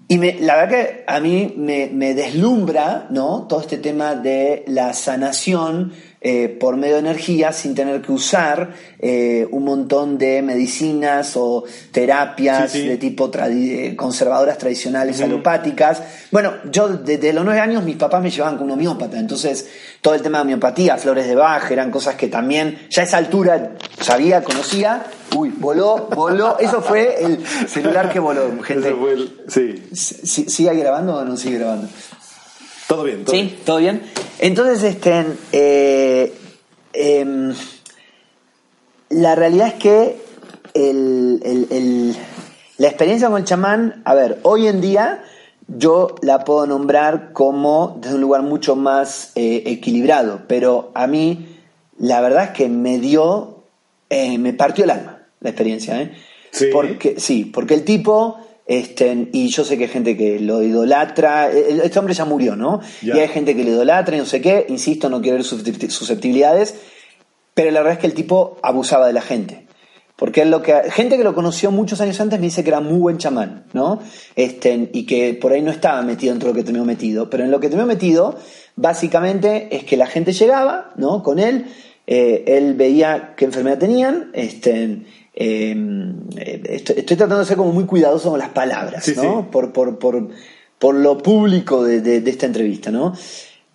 Y me, la verdad que a mí me, me deslumbra, ¿no? Todo este tema de la sanación eh, por medio de energía sin tener que usar eh, un montón de medicinas o terapias de tipo eh, conservadoras tradicionales alopáticas. Bueno, yo desde los nueve años mis papás me llevaban con un homeópata, entonces todo el tema de homeopatía, flores de Bach, eran cosas que también ya a esa altura sabía, conocía. Uy, voló, voló. Eso fue el celular que voló, gente. sí. ¿Sigue grabando o no sigue grabando? Todo bien, todo ¿Sí? ¿Todo bien? Entonces, este, eh, em, la realidad es que la experiencia con el chamán, a ver, hoy en día yo la puedo nombrar como desde un lugar mucho más eh, equilibrado, pero a mí la verdad es que me dio, eh, me partió el alma la experiencia, ¿eh? Sí. Porque, sí, porque el tipo este, y yo sé que hay gente que lo idolatra. Este hombre ya murió, ¿no? Y hay gente que lo idolatra y no sé qué. Insisto, no quiero ver susceptibilidades. Pero la verdad es que el tipo abusaba de la gente. Porque lo que, gente que lo conoció muchos años antes me dice que era muy buen chamán, ¿no? Este, y que por ahí no estaba metido dentro de lo que tenía metido. Pero en lo que tenía metido, básicamente es que la gente llegaba, ¿no? Con él, eh, él veía qué enfermedad tenían, este, Em, estoy, tratando de ser como muy cuidadoso con las palabras, ¿no? Por, por, por, por, lo público de, de, esta entrevista, ¿no?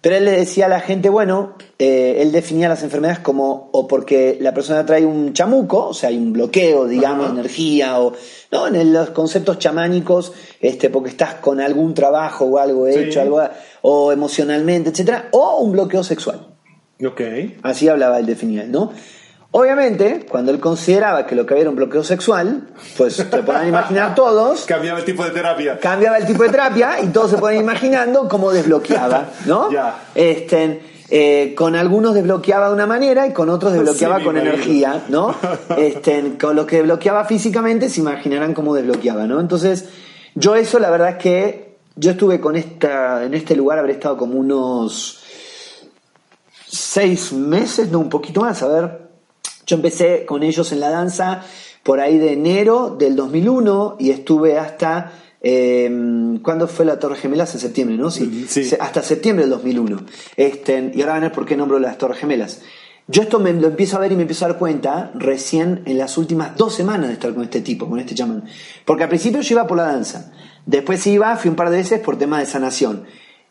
Pero él le decía a la gente, bueno, eh, él definía las enfermedades como o porque la persona trae un chamuco, o sea, hay un bloqueo, digamos, de energía, o no, en los conceptos chamánicos, este, porque estás con algún trabajo o algo hecho, algo, o emocionalmente, etcétera, o un bloqueo sexual. Ok. Así hablaba él definía, ¿no? Obviamente, cuando él consideraba que lo que había era un bloqueo sexual, pues se podrán imaginar todos. Cambiaba el tipo de terapia. Cambiaba el tipo de terapia y todos se pueden imaginando cómo desbloqueaba, ¿no? Ya. Este, eh, con algunos desbloqueaba de una manera y con otros desbloqueaba con energía, ¿no? Este, con los que desbloqueaba físicamente se imaginarán cómo desbloqueaba, ¿no? Entonces, yo eso la verdad es que yo estuve con esta, en este lugar, habré estado como unos seis meses, no un poquito más, a ver, yo empecé con ellos en la danza por ahí de enero del 2001 y estuve hasta... Eh, ¿Cuándo fue la Torre Gemelas? En septiembre, ¿no? Sí. Hasta septiembre del 2001. Este, y ahora van a ver por qué nombro las Torres Gemelas. Yo esto me lo empiezo a ver y me empiezo a dar cuenta recién en las últimas dos semanas de estar con este tipo, con este chamán. Porque al principio yo iba por la danza. Después iba, fui un par de veces por temas de sanación.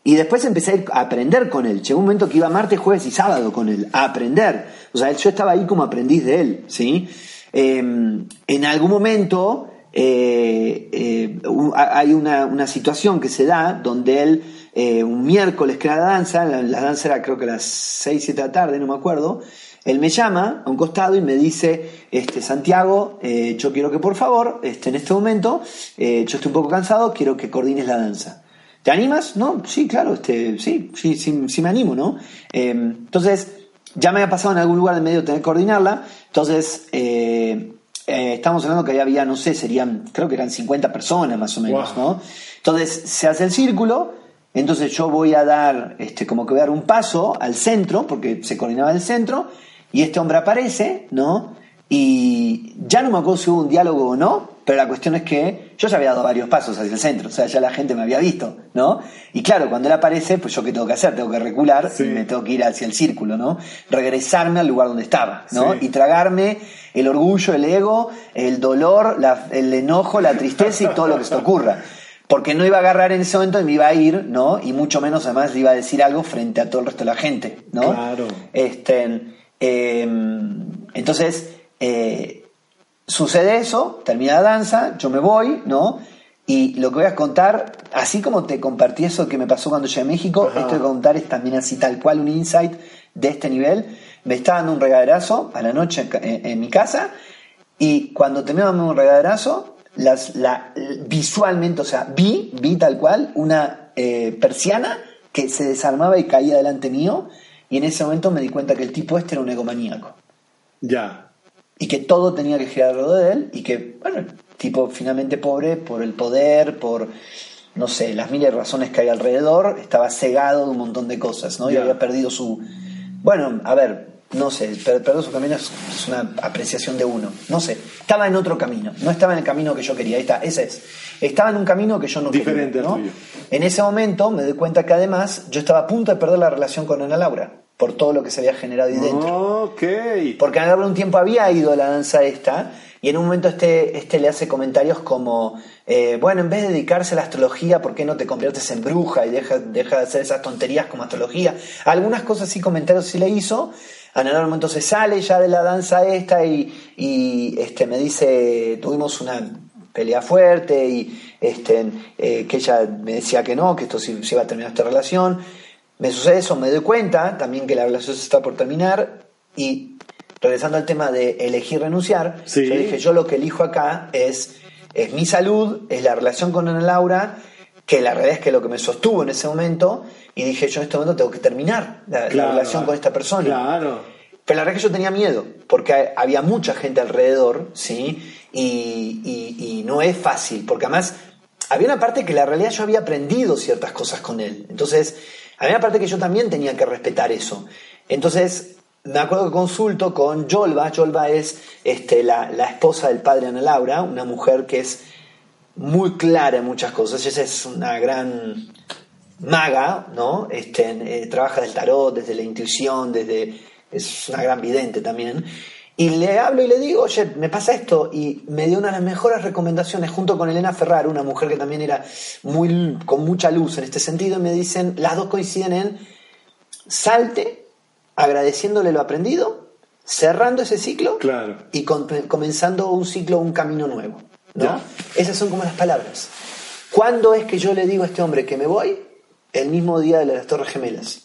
Y después empecé a, aprender con él. Llegó un momento que iba martes, jueves y sábado con él, a aprender. O sea, yo estaba ahí como aprendiz de él, ¿sí? Em, en algún momento eh, eh, hay una, situación que se da donde él, eh, un miércoles que era la danza, la, danza era creo que a las 6, 7 de la tarde, no me acuerdo, él me llama a un costado y me dice, este, Santiago, yo quiero que por favor, este, en este momento, yo estoy un poco cansado, quiero que coordines la danza. ¿Te animas? No, sí, claro, este, sí, sí, sí, me animo, ¿no? Em, entonces, ya me había pasado en algún lugar de medio tener que coordinarla, entonces eh, eh, estamos hablando que ya había, no sé, serían, creo que eran 50 personas más o menos, ¿no? Entonces se hace el círculo, entonces yo voy a dar, este, como que voy a dar un paso al centro, porque se coordinaba el centro, y este hombre aparece, ¿no? Y ya no me acuerdo si hubo un diálogo o no, pero la cuestión es que yo ya había dado varios pasos hacia el centro, o sea, ya la gente me había visto, ¿no? Y claro, cuando él aparece, pues yo qué tengo que hacer, tengo que recular y me tengo que ir hacia el círculo, ¿no? Regresarme al lugar donde estaba, ¿no? Y tragarme el orgullo, el ego, el dolor, el enojo, la tristeza y todo lo que se te ocurra. Porque no iba a agarrar en ese momento y me iba a ir, ¿no? Y mucho menos además le iba a decir algo frente a todo el resto de la gente, ¿no? Claro. Este, em, entonces, eh, Sucede eso, termina la danza, yo me voy, ¿no? Y lo que voy a contar, así como te compartí eso que me pasó cuando llegué a México, esto de contar es también así tal cual un insight de este nivel. Me estaba dando un regaderazo a la noche en, mi casa y cuando terminó dando un regaderazo, las, la, visualmente, o sea, vi, vi tal cual una eh, persiana que se desarmaba y caía delante mío y en ese momento me di cuenta que el tipo este era un egomaníaco. Ya. Y que todo tenía que girar alrededor de él y que, bueno, el tipo finalmente pobre por el poder, por, no sé, las miles de razones que hay alrededor, estaba cegado de un montón de cosas, ¿no? Y había perdido su... Bueno, a ver, no sé, perdió su camino es, una apreciación de uno, no sé, estaba en otro camino, no estaba en el camino que yo quería, ahí está, ese es, estaba en un camino que yo no Diferente quería. ¿no? En ese momento me doy cuenta que además yo estaba a punto de perder la relación con Ana Laura, por todo lo que se había generado ahí dentro. Porque Ana Laura un tiempo había ido a la danza esta, y en un momento este, este le hace comentarios como, eh, bueno, en vez de dedicarse a la astrología, ¿por qué no te conviertes en bruja y deja, deja de hacer esas tonterías como astrología? Algunas cosas sí, comentarios sí le hizo, Ana Laura momento se sale ya de la danza esta y, este, me dice, tuvimos una pelea fuerte y este, eh, que ella me decía que no, que esto se, iba a terminar esta relación. Me sucede eso, me doy cuenta también que la relación se está por terminar y regresando al tema de elegir renunciar, yo dije, yo lo que elijo acá es, es mi salud, es la relación con Ana Laura, que la realidad es que lo que me sostuvo en ese momento y dije, yo en este momento tengo que terminar la, relación con esta persona. Claro. Pero la verdad es que yo tenía miedo, porque había mucha gente alrededor, ¿sí? Y, y, no es fácil, porque además había una parte que la realidad yo había aprendido ciertas cosas con él. Entonces, había una parte que yo también tenía que respetar eso. Entonces, me acuerdo que consulto con Yolba. Yolba es este, la, la esposa del padre Ana Laura, una mujer que es muy clara en muchas cosas. Ella es una gran maga, ¿no? Este, eh, trabaja del tarot, desde la intuición, desde es una gran vidente también. Y le hablo y le digo, oye, me pasa esto. Y me dio una de las mejores recomendaciones junto con Elena Ferrar, una mujer que también era muy, con mucha luz en este sentido. Y me dicen, las dos coinciden en salte agradeciéndole lo aprendido, cerrando ese ciclo y comenzando un ciclo, un camino nuevo. ¿no? Esas son como las palabras. ¿Cuándo es que yo le digo a este hombre que me voy? el mismo día de las Torres Gemelas.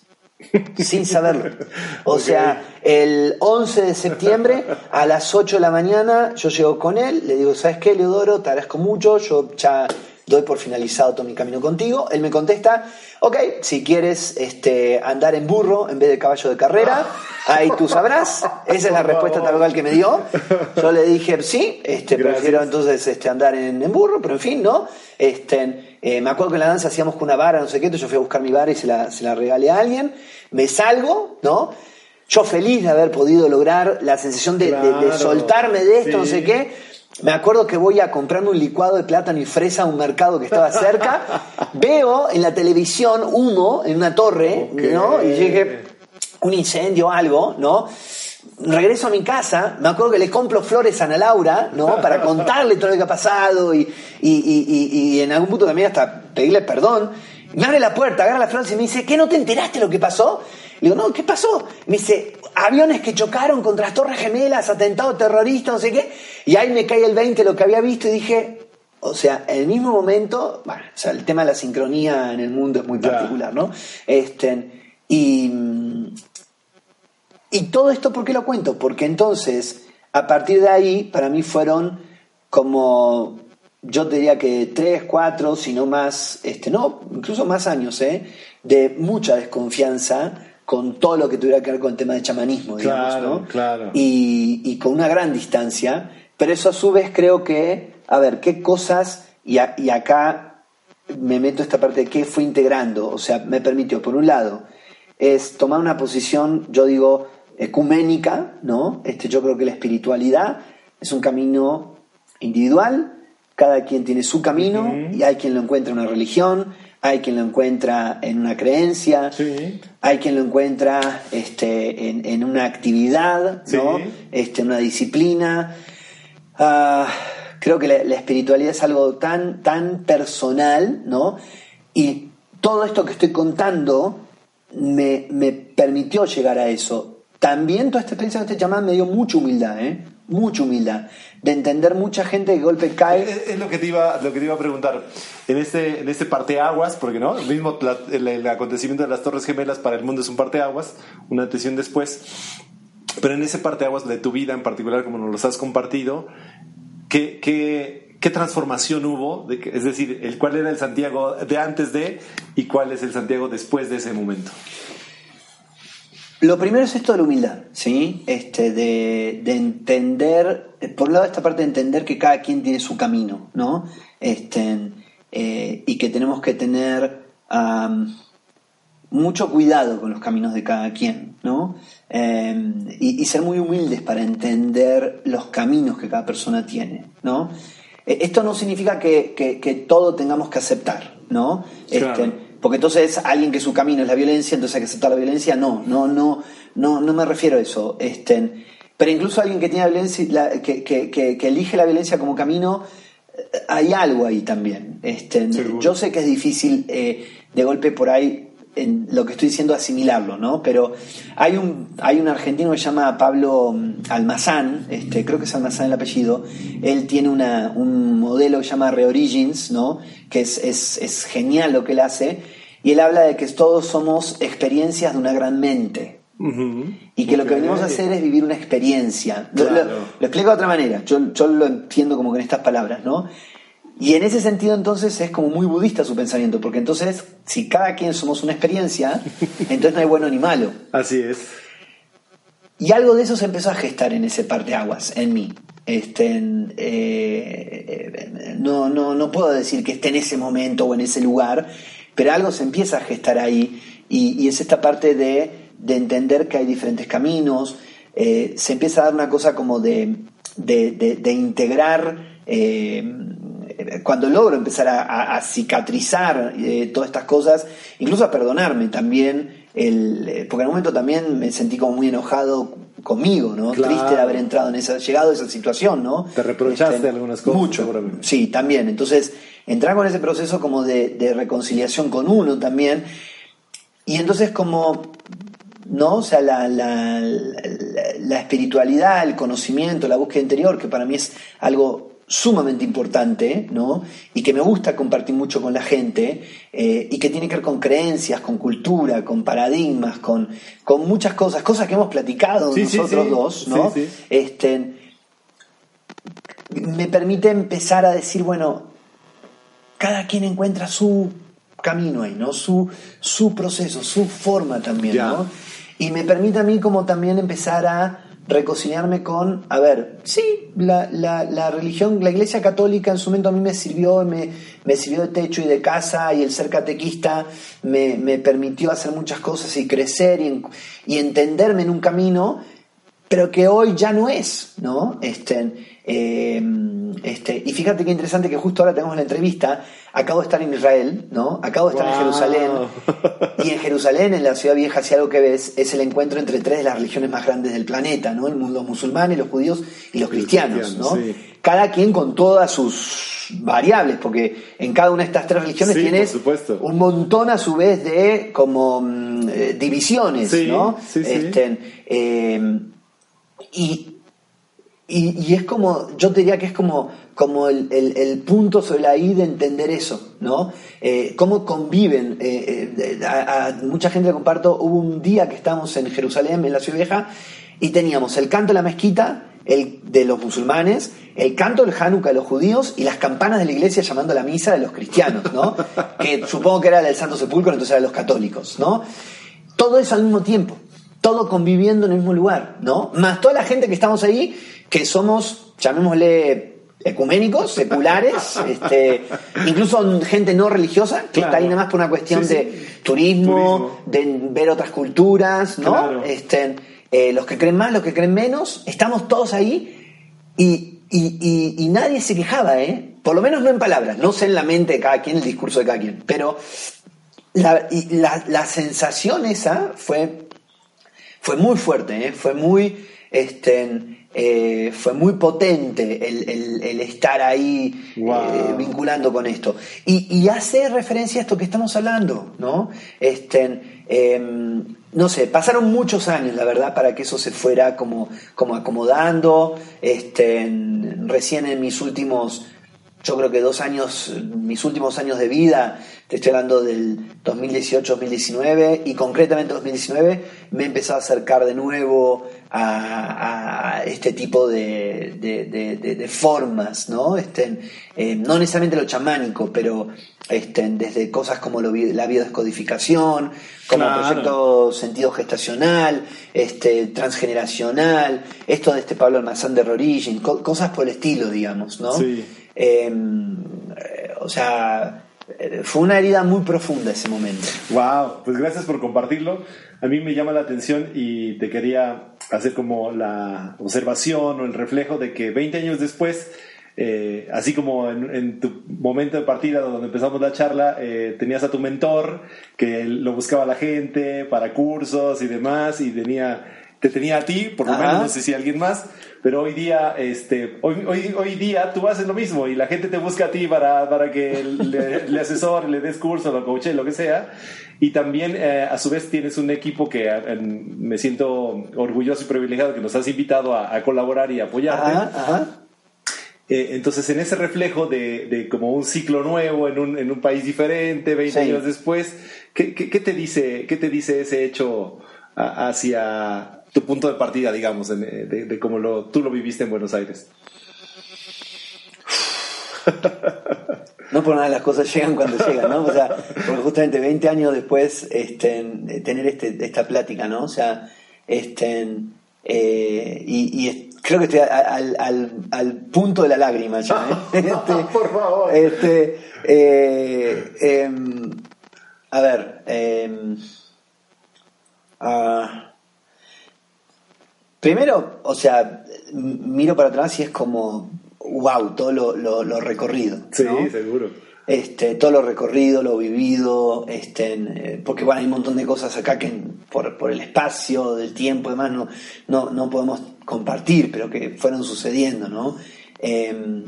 Sin saberlo. O sea, el 11 de septiembre a las 8 de la mañana yo llego con él, le digo, ¿sabes qué, Leodoro? Te agradezco mucho, yo ya doy por finalizado todo mi camino contigo. Él me contesta, ok, si quieres este, andar en burro en vez de caballo de carrera, ahí tú sabrás. Esa es la respuesta tal cual que me dio. Yo le dije, sí, este, prefiero entonces este, andar en, en burro, pero en fin, ¿no? Este, eh, me acuerdo que en la danza hacíamos con una vara, no sé qué, entonces yo fui a buscar mi vara y se la, se la regalé a alguien, me salgo, ¿no? Yo feliz de haber podido lograr la sensación de, soltarme de esto, no sé qué. Me acuerdo que voy a comprarme un licuado de plátano y fresa a un mercado que estaba cerca. Veo en la televisión humo en una torre, ¿no? Y llegué un incendio o algo, ¿no? Regreso a mi casa, me acuerdo que le compro flores a Ana Laura, ¿no? Para contarle todo lo que ha pasado y, y, en algún punto también hasta pedirle perdón. Me abre la puerta, agarra las flores y me dice, ¿qué no te enteraste lo que pasó? Le digo, no, ¿qué pasó? Me dice, aviones que chocaron contra las Torres Gemelas, atentado terrorista, no sé qué. Y ahí me cae el 20 lo que había visto y dije, o sea, en el mismo momento, bueno, o sea, el tema de la sincronía en el mundo es muy particular, ¿no? Este, y, y todo esto, ¿por qué lo cuento? Porque entonces, a partir de ahí, para mí fueron como, yo diría que tres, cuatro, si no más, este, no, incluso más años, ¿eh? de mucha desconfianza con todo lo que tuviera que ver con el tema de chamanismo, digamos, ¿no? Claro. Y, y, con una gran distancia, pero eso a su vez creo que, a ver, qué cosas, y, y acá me meto esta parte de qué fue integrando, o sea, me permitió, por un lado, es tomar una posición, yo digo, ecuménica, ¿no? Este, yo creo que la espiritualidad es un camino individual, cada quien tiene su camino y hay quien lo encuentra en una religión, hay quien lo encuentra en una creencia, hay quien lo encuentra este, en, una actividad, ¿no? Este, en una disciplina. Ah, creo que la, espiritualidad es algo tan, tan personal, ¿no? Y todo esto que estoy contando me, me permitió llegar a eso también toda esta experiencia que te llaman me dio mucha humildad, ¿eh? Mucha humildad. De entender mucha gente que golpe cae. Es, lo, que te iba, lo que te iba a preguntar. En este, en este parteaguas, porque no, el mismo el, acontecimiento de las Torres Gemelas para el mundo es un parteaguas, una atención después. Pero en ese parteaguas de tu vida en particular, como nos los has compartido, ¿qué, qué, qué transformación hubo? Es decir, el, ¿cuál era el Santiago de antes de y cuál es el Santiago después de ese momento? Lo primero es esto de la humildad, ¿sí? Este, de, entender, por un lado esta parte de entender que cada quien tiene su camino, ¿no? Este, eh, y que tenemos que tener mucho cuidado con los caminos de cada quien, ¿no? Em, y, ser muy humildes para entender los caminos que cada persona tiene, ¿no? E, esto no significa que, todo tengamos que aceptar, ¿no? Este, porque entonces alguien que su camino es la violencia, entonces hay que aceptar la violencia. No, no, no, no, no me refiero a eso. Este, pero incluso alguien que tiene violencia, que, que, elige la violencia como camino, eh, hay algo ahí también. Este, yo sé que es difícil eh, de golpe por ahí en lo que estoy diciendo asimilarlo, ¿no? Pero hay un, hay un argentino que se llama Pablo mm, Almazán, este, creo que es Almazán el apellido, él tiene una, un modelo que se llama Reorigins, ¿no? Que es, es, es genial lo que él hace, y él habla de que todos somos experiencias de una gran mente. Y que lo que venimos a hacer es vivir una experiencia. Lo, explico de otra manera, yo, yo lo entiendo como que en estas palabras, ¿no? Y en ese sentido entonces es como muy budista su pensamiento, porque entonces si cada quien somos una experiencia, entonces no hay bueno ni malo. Así es. Y algo de eso se empezó a gestar en ese par de aguas, en mí. Este, eh, eh, no, no, no puedo decir que esté en ese momento o en ese lugar, pero algo se empieza a gestar ahí y, es esta parte de, entender que hay diferentes caminos, eh, se empieza a dar una cosa como de, de, integrar cuando logro empezar a, cicatrizar eh, todas estas cosas, incluso a perdonarme también, el, eh, porque en un momento también me sentí como muy enojado conmigo, ¿no? Triste de haber entrado en esa, llegado a esa situación, ¿no? Te reprochaste este, algunas cosas. Mucho, sí, también. Entonces, entrar con ese proceso como de, reconciliación con uno también, y entonces como ¿no? O sea, la, la, la, espiritualidad, el conocimiento, la búsqueda interior, que para mí es algo sumamente importante, ¿no? Y que me gusta compartir mucho con la gente, eh, y que tiene que ver con creencias, con cultura, con paradigmas, con, con muchas cosas, cosas que hemos platicado nosotros dos, ¿no? Este, me permite empezar a decir, bueno, cada quien encuentra su camino ahí, ¿no? Su, su proceso, su forma también, ¿no? Y me permite a mí como también empezar a reconciliarme con, a ver, sí, la, la, religión, la iglesia católica en su momento a mí me sirvió, me, me sirvió de techo y de casa y el ser catequista me, me permitió hacer muchas cosas y crecer y, y, entenderme en un camino, pero que hoy ya no es, ¿no? Este, eh, este, y fíjate qué interesante que justo ahora tenemos la entrevista. Acabo de estar en Israel, ¿no? Acabo de estar en Jerusalén. Y en Jerusalén, en la ciudad vieja, si algo que ves, es el encuentro entre tres de las religiones más grandes del planeta, ¿no? Los musulmanes, los judíos y los cristianos, ¿no? Cada quien con todas sus variables, porque en cada una de estas tres religiones tienes un montón a su vez de como mm, eh, divisiones, ¿no? Este, eh, y y, es como, yo diría que es como, como el, el, punto sobre la I de entender eso, ¿no? Eh, cómo conviven. Eh, eh, a, mucha gente comparto, hubo un día que estábamos en Jerusalén, en la ciudad vieja, y teníamos el canto de la mezquita el, de los musulmanes, el canto del Hanukkah de los judíos y las campanas de la iglesia llamando a la misa de los cristianos, ¿no? que supongo que era del Santo Sepulcro, entonces era de los católicos, ¿no? Todo eso al mismo tiempo, todo conviviendo en el mismo lugar, ¿no? Más toda la gente que estamos ahí que somos, llamémosle ecuménicos, seculares, este, incluso gente no religiosa, que está ahí nada más por una cuestión de turismo, de ver otras culturas, ¿no? Este, eh, los que creen más, los que creen menos, estamos todos ahí y, y, y, nadie se quejaba, ¿eh? Por lo menos no en palabras, no sé en la mente de cada quien, el discurso de cada quien, pero la, la, la sensación esa fue, fue muy fuerte, ¿eh? Fue muy, este, eh, fue muy potente el, estar ahí eh, vinculando con esto. Y, hace referencia a esto que estamos hablando, ¿no? Este, em, no sé, pasaron muchos años, la verdad, para que eso se fuera como, como acomodando. Este, recién en mis últimos yo creo que dos años, mis últimos años de vida, te estoy hablando del 2018-2019 y concretamente 2019, me he empezado a acercar de nuevo a, este tipo de, formas, ¿no? Este, eh, no necesariamente lo chamánico, pero este, desde cosas como la biodescodificación, como el proyecto sentido gestacional, este, transgeneracional, esto de este Pablo Almazán de Origin, cosas por el estilo, digamos, ¿no? Sí. Em, eh, o sea, eh, fue una herida muy profunda ese momento. Wow, pues gracias por compartirlo. A mí me llama la atención y te quería hacer como la observación o el reflejo de que 20 años después, eh, así como en, tu momento de partida donde empezamos la charla, tenías a tu mentor que lo buscaba la gente para cursos y demás y tenía, te tenía a ti, por lo menos, no sé si alguien más pero hoy día, este, hoy, hoy, hoy día tú haces lo mismo y la gente te busca a ti para, para que le, le asesore, le des curso, lo coache, lo que sea. Y también, eh, a su vez, tienes un equipo que eh, me siento orgulloso y privilegiado que nos has invitado a, colaborar y apoyarte. Ajá, eh, entonces, en ese reflejo de, de, como un ciclo nuevo en un, en un país diferente, 20 años después, ¿qué, qué, qué, te dice, ¿qué te dice ese hecho hacia, tu punto de partida, digamos, de, de, cómo lo, tú lo viviste en Buenos Aires. No por nada las cosas llegan cuando llegan, ¿no? O sea, porque justamente 20 años después, este, tener este, esta plática, ¿no? O sea, este, eh, y, creo que estoy al, al, al, punto de la lágrima ya, ¿eh? Este, por favor. Este, eh, em, a ver, eh, Primero, o sea, miro para atrás y es como, wow, todo lo, lo, recorrido. Sí, seguro. Este, todo lo recorrido, lo vivido, este, eh, porque bueno, hay un montón de cosas acá que por, por el espacio, del tiempo, demás, no, no, no podemos compartir, pero que fueron sucediendo, ¿no? Em,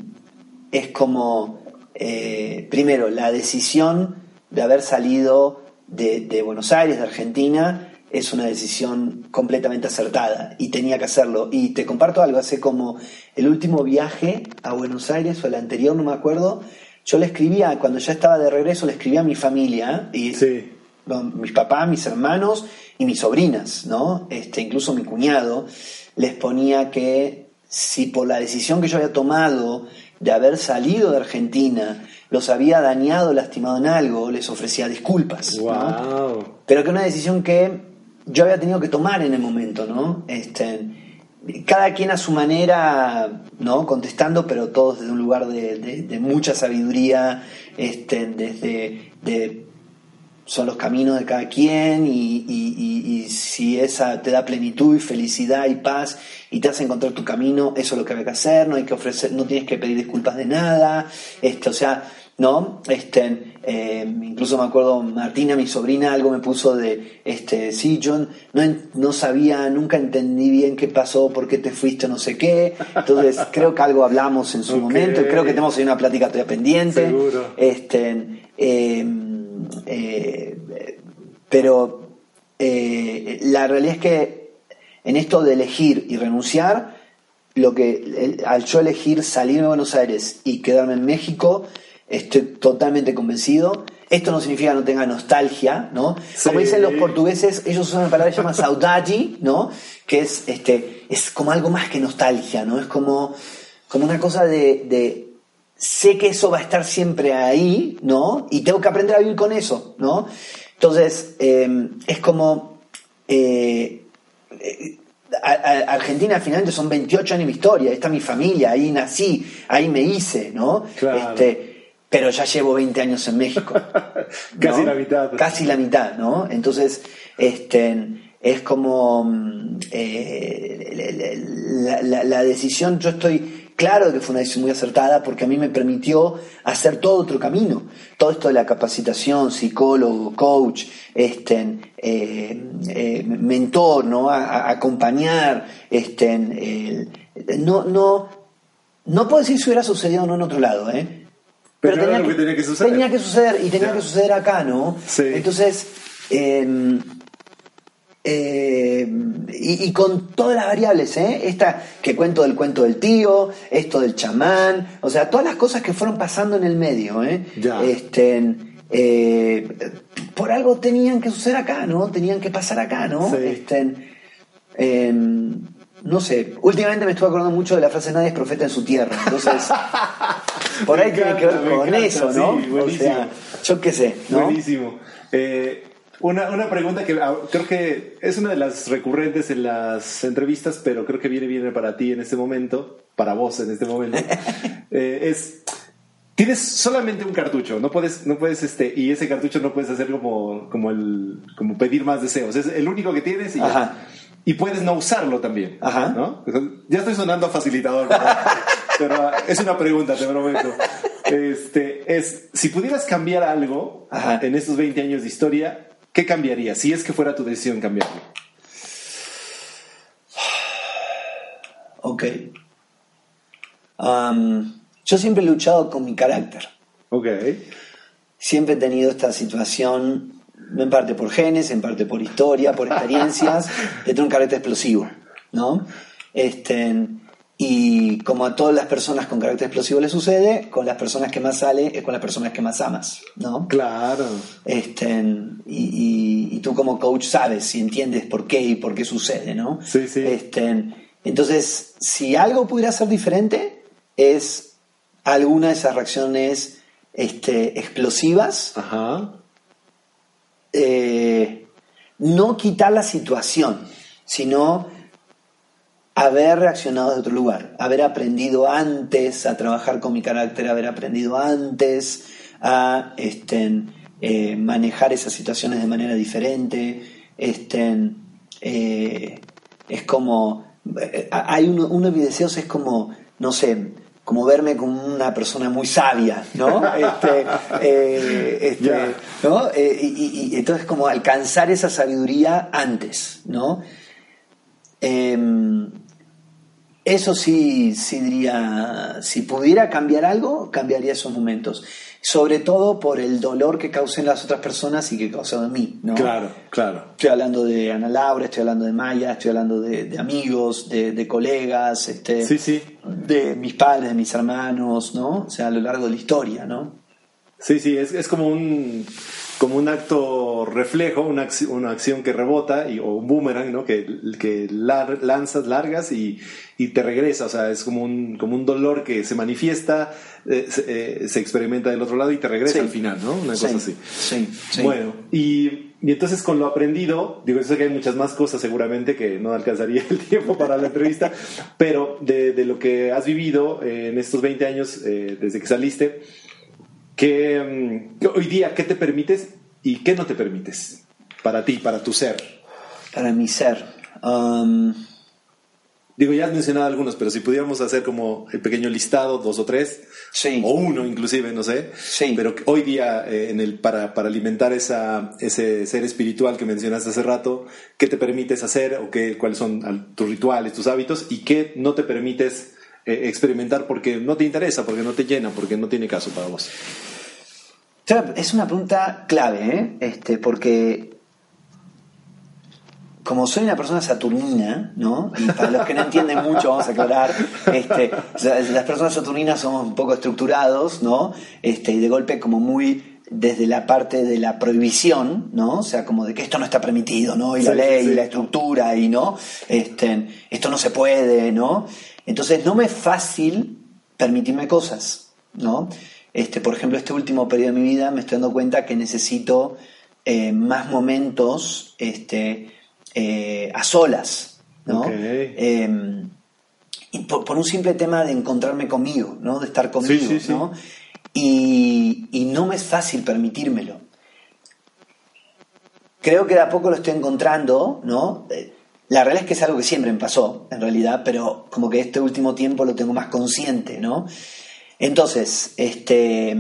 es como, eh, primero, la decisión de haber salido de, de Buenos Aires, de Argentina, es una decisión completamente acertada y tenía que hacerlo. Y te comparto algo, hace como el último viaje a Buenos Aires o el anterior, no me acuerdo, yo le escribía, cuando ya estaba de regreso, le escribía a mi familia, y mis papás, mis hermanos y mis sobrinas, ¿no? Este, incluso mi cuñado, les ponía que si por la decisión que yo había tomado de haber salido de Argentina los había dañado, lastimado en algo, les ofrecía disculpas. Pero que una decisión que yo había tenido que tomar en el momento, ¿no? Este, cada quien a su manera, ¿no? Contestando, pero todos desde un lugar de, mucha sabiduría, este, desde de, son los caminos de cada quien y, y, si esa te da plenitud y felicidad y paz y te hace encontrar tu camino, eso es lo que hay que hacer, no hay que ofrecer, no tienes que pedir disculpas de nada, este, o sea, ¿no? Este, eh, incluso me acuerdo, Martina, mi sobrina, algo me puso de, este, sí, John, no, no sabía, nunca entendí bien qué pasó, por qué te fuiste, no sé qué. Entonces, creo que algo hablamos en su momento, creo que tenemos ahí una plática todavía pendiente. Seguro. Este, em, eh, pero eh, la realidad es que en esto de elegir y renunciar, lo que al yo elegir salir de Buenos Aires y quedarme en México, estoy totalmente convencido. Esto no significa que no tenga nostalgia, ¿no? Como dicen los portugueses, ellos usan una palabra que se llama saudade, ¿no? Que es, este, es como algo más que nostalgia, ¿no? Es como, como una cosa de, sé que eso va a estar siempre ahí, ¿no? Y tengo que aprender a vivir con eso, ¿no? Entonces, em, es como... Eh, eh, Argentina finalmente son 28 años de historia, está mi familia, ahí nací, ahí me hice, ¿no? Este, pero ya llevo 20 años en México. Casi la mitad. Casi la mitad, ¿no? Entonces, este, es como mm, eh, la, decisión, yo estoy claro de que fue una decisión muy acertada porque a mí me permitió hacer todo otro camino. Todo esto de la capacitación, psicólogo, coach, este, eh, eh, mentor, ¿no? acompañar, este, no, no, no puedo decir si hubiera sucedido o no en otro lado, ¿eh? Pero, tenía, que, tenía, que, suceder. Tenía que suceder y tenía que suceder acá, ¿no? Sí. Entonces, em, Eh, y, con todas las variables, ¿eh? Esta que cuento del cuento del tío, esto del chamán, o sea, todas las cosas que fueron pasando en el medio, ¿eh? Este, eh, por algo tenían que suceder acá, ¿no? Tenían que pasar acá, ¿no? Este, em, no sé, últimamente me estuve acordando mucho de la frase nadie es profeta en su tierra, entonces por ahí tiene que ver con eso, ¿no? o sea, yo qué sé, ¿no? Buenísimo. Eh, una, una, pregunta que ah, creo que es una de las recurrentes en las entrevistas, pero creo que viene bien para ti en este momento, para vos en este momento, eh, es, tienes solamente un cartucho, no puedes, no puedes, este, y ese cartucho no puedes hacer como, como el, como pedir más deseos, es el único que tienes y, y puedes no usarlo también, Ajá. ¿no? Ya estoy sonando facilitador, pero, es una pregunta, te prometo. Este, es, si pudieras cambiar algo en estos 20 años de historia, ¿Qué cambiaría si es que fuera tu decisión cambiarlo? Ok. Um, yo siempre he luchado con mi carácter. Ok. Siempre he tenido esta situación, en parte por genes, en parte por historia, por experiencias, de tener un carácter explosivo, ¿no? Este, y como a todas las personas con carácter explosivo le sucede, con las personas que más sale es con las personas que más amas, ¿no? Claro. Este, y, tú como coach sabes y entiendes por qué y por qué sucede, ¿no? Sí, sí. Este, entonces, si algo pudiera ser diferente, es alguna de esas reacciones este, explosivas. Ajá. Eh, no quitar la situación, sino haber reaccionado de otro lugar, haber aprendido antes a trabajar con mi carácter, haber aprendido antes a este, eh, manejar esas situaciones de manera diferente. Este, eh, es como, hay uno, uno es como, no sé, como verme como una persona muy sabia, ¿no? Este, este, ¿no? y, y, entonces como alcanzar esa sabiduría antes, ¿no? Em, eso sí, sí diría, si pudiera cambiar algo, cambiaría esos momentos. Sobre todo por el dolor que causen las otras personas y que causado en mí, ¿no? Claro, claro. Estoy hablando de Ana Laura, estoy hablando de Maya, estoy hablando de, amigos, de, colegas, este, sí, sí. de mis padres, de mis hermanos, ¿no? O sea, a lo largo de la historia, ¿no? Sí, sí, es, es como un como un acto reflejo, una, una acción que rebota y, o un boomerang, ¿no? Que, que lanzas, largas y, y, te regresa. O sea, es como un, como un dolor que se manifiesta, eh, eh, se, experimenta del otro lado y te regresa al final, ¿no? Una cosa así. Sí, Bueno, y, y, entonces con lo aprendido, digo, yo sé que hay muchas más cosas seguramente que no alcanzaría el tiempo para la entrevista, pero de, de, lo que has vivido en estos 20 años eh, desde que saliste, ¿Qué, mm, hoy día, ¿qué te permites y qué no te permites para ti, para tu ser? Para mi ser. Um, Digo, ya has mencionado algunos, pero si pudiéramos hacer como el pequeño listado, dos o tres, sí. o uno inclusive, no sé, sí. pero hoy día eh, en el, para, para alimentar esa, ese ser espiritual que mencionaste hace rato, ¿qué te permites hacer o qué, cuáles son tus rituales, tus hábitos y qué no te permites eh, experimentar porque no te interesa, porque no te llena, porque no tiene caso para vos? Es una pregunta clave, ¿eh? este, porque como soy una persona saturnina, ¿no? Y para los que no entienden mucho, vamos a aclarar, este, las personas saturninas somos un poco estructurados, ¿no? Este, y de golpe como muy desde la parte de la prohibición, ¿no? O sea, como de que esto no está permitido, ¿no? Y la ley, y la estructura, y no, este, esto no se puede, ¿no? Entonces no me es fácil permitirme cosas, ¿no? Este, por ejemplo, este último periodo de mi vida me estoy dando cuenta que necesito eh, más momentos este, eh, a solas, ¿no? Em, y por, un simple tema de encontrarme conmigo, ¿no? De estar conmigo, ¿no? Y, y no me es fácil permitírmelo. Creo que de a poco lo estoy encontrando, ¿no? Eh, la realidad es que es algo que siempre me pasó, en realidad, pero como que este último tiempo lo tengo más consciente, ¿no? Entonces, este,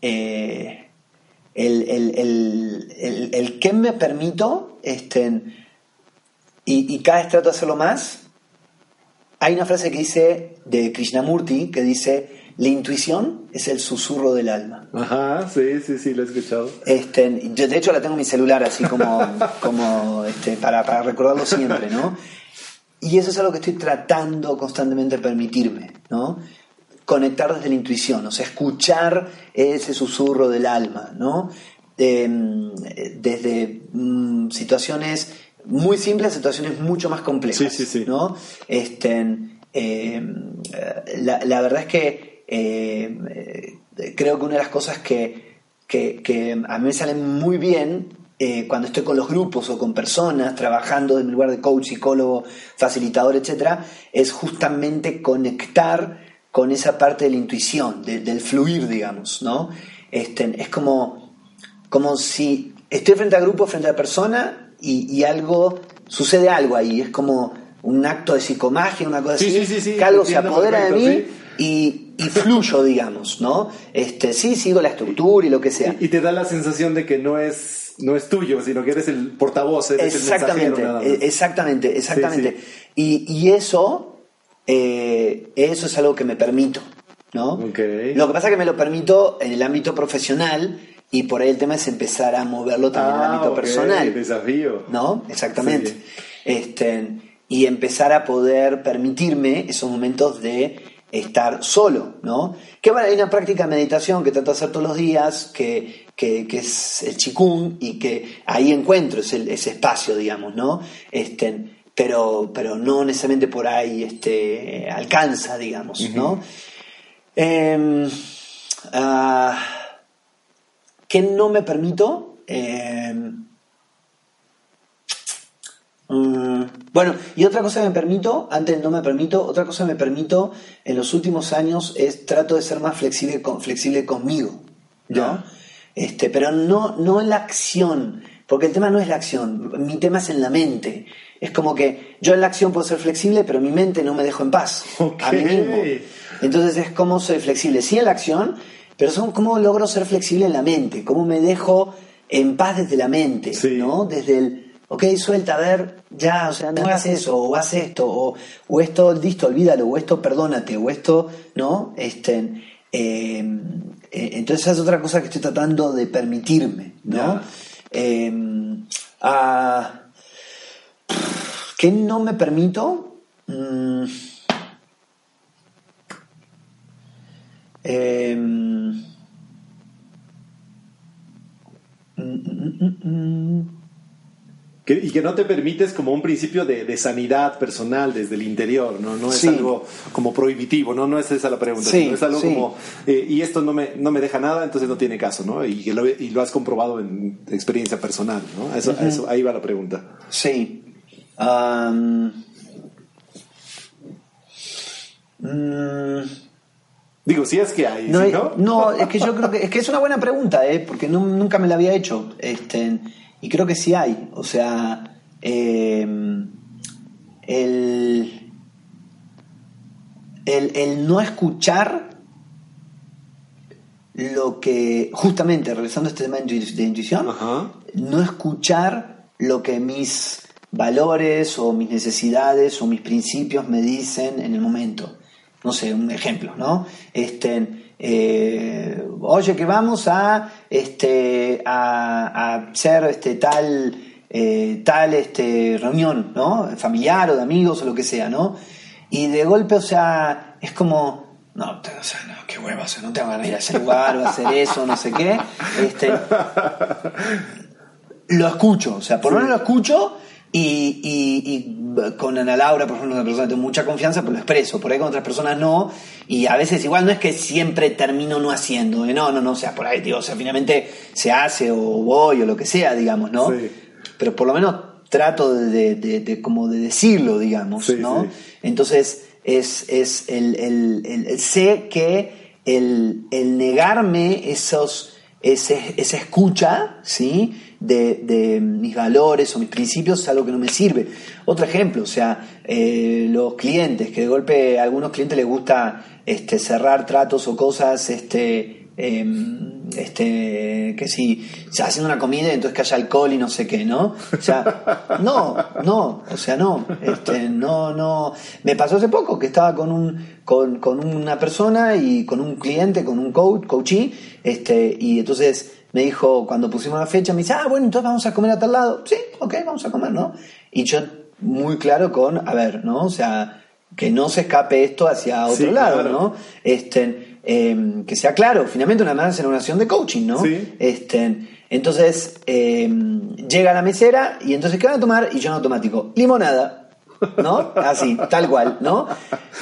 eh, el, el, que me permito, este, y, cada vez trato de hacerlo más, hay una frase que dice de Krishnamurti que dice la intuición es el susurro del alma. Ajá, sí, sí, sí, lo he escuchado. Este, de hecho, la tengo en mi celular así como, como este, para, para recordarlo siempre, ¿no? Y eso es algo que estoy tratando constantemente de permitirme, ¿no? Conectar desde la intuición, o sea, escuchar ese susurro del alma, ¿no? Em, desde mm, situaciones muy simples a situaciones mucho más complejas, sí, sí, sí. ¿no? Este, em, la, la verdad es que eh, creo que una de las cosas que, a mí me salen muy bien eh, cuando estoy con los grupos o con personas trabajando en lugar de coach, psicólogo, facilitador, etcétera, es justamente conectar con esa parte de la intuición, del fluir, digamos, ¿no? Este, es como, como si estoy frente a grupo, frente a persona y, algo, sucede algo ahí, es como un acto de psicomagia, una cosa así, que algo se apodera de mí y, y fluyo, digamos, ¿no? Este, sí, sigo la estructura y lo que sea. Y, te da la sensación de que no es, no es tuyo, sino que eres el portavoz, eres exactamente, el mensajero, Exactamente, exactamente. Y, eso, eh, eso es algo que me permito, ¿no? Lo que pasa es que me lo permito en el ámbito profesional y por ahí el tema es empezar a moverlo también en el ah, ámbito okay. personal. desafío. ¿No? Exactamente. Este, y empezar a poder permitirme esos momentos de estar solo, ¿no? Que bueno, hay una práctica de meditación que trato de hacer todos los días, que, es el chikung, y que ahí encuentro ese, ese espacio, digamos, ¿no? Este, pero, pero no necesariamente por ahí este, alcanza, digamos, ¿no? Em, ah, ¿Qué no me permito? Em, Mm, bueno, y otra cosa que me permito, antes no me permito, otra cosa que me permito en los últimos años es trato de ser más flexible, con, flexible conmigo, ¿no? Este, pero no, no en la acción, porque el tema no es la acción, mi tema es en la mente. Es como que yo en la acción puedo ser flexible, pero mi mente no me dejo en paz a mí mismo. Entonces es como soy flexible, sí en la acción, pero son cómo logro ser flexible en la mente, cómo me dejo en paz desde la mente, ¿no? Desde el ok, suelta, a ver, ya, o sea, no hagas eso, o haz esto, o, o esto, listo, olvídalo, o esto, perdónate, o esto, ¿no? Este, em, eh, entonces, esa es otra cosa que estoy tratando de permitirme, ¿no? Em, ah, ¿Qué no me permito? Mm, mm, y que no te permites como un principio de, sanidad personal desde el interior, ¿no? No es algo como prohibitivo, ¿no? No es esa la pregunta, es algo como, eh, y esto no me, no me deja nada, entonces no tiene caso, ¿no? Y, lo, y lo has comprobado en experiencia personal, ¿no? Eso, eso, ahí va la pregunta. Sí. Mm. Digo, si es que hay, no, ¿no? no, es que yo creo que es que es una buena pregunta, ¿eh? porque nunca me la había hecho. Este, y creo que sí hay. O sea, em, el, el, no escuchar lo que, justamente, regresando a este tema de intuición, no escuchar lo que mis valores o mis necesidades o mis principios me dicen en el momento. No sé, un ejemplo, ¿no? Este, eh, oye, que vamos a, este, a, hacer este, tal, eh, tal este, reunión, ¿no? Familiar o de amigos o lo que sea, ¿no? Y de golpe, o sea, es como, no, o sea, no, qué huevo, o sea, no te van a ir a ese lugar o hacer eso, no sé qué. Este, lo escucho, o sea, por lo menos lo escucho y, y, con Ana Laura, por ejemplo, una persona que tengo mucha confianza, pues lo expreso. Por ahí con otras personas no. Y a veces igual no es que siempre termino no haciendo. No, no, no, o sea, por ahí, digo, o sea, finalmente se hace o voy o lo que sea, digamos, ¿no? Pero por lo menos trato de, de, como de decirlo, digamos, ¿no? Entonces, es, es el, el, sé que el, el negarme esos, ese, esa escucha, ¿sí? De, mis valores o mis principios es algo que no me sirve. Otro ejemplo, o sea, eh, los clientes, que de golpe a algunos clientes les gusta este, cerrar tratos o cosas este, em, este, que si se haciendo una comida entonces que haya alcohol y no sé qué, ¿no? O sea, no, no, o sea, no, este, no, no. Me pasó hace poco que estaba con un, con, con una persona y con un cliente, con un coach, coachee, este, y entonces me dijo, cuando pusimos la fecha, me dice, ah, bueno, entonces vamos a comer a tal lado. Sí, ok, vamos a comer, ¿no? Y yo muy claro con, a ver, ¿no? O sea, que no se escape esto hacia otro lado, ¿no? Este, em, que sea claro, finalmente una más en una acción de coaching, ¿no? Sí. Este, entonces em, llega la mesera y entonces ¿qué van a tomar? Y yo en automático, limonada. ¿No? Así, tal cual, ¿no?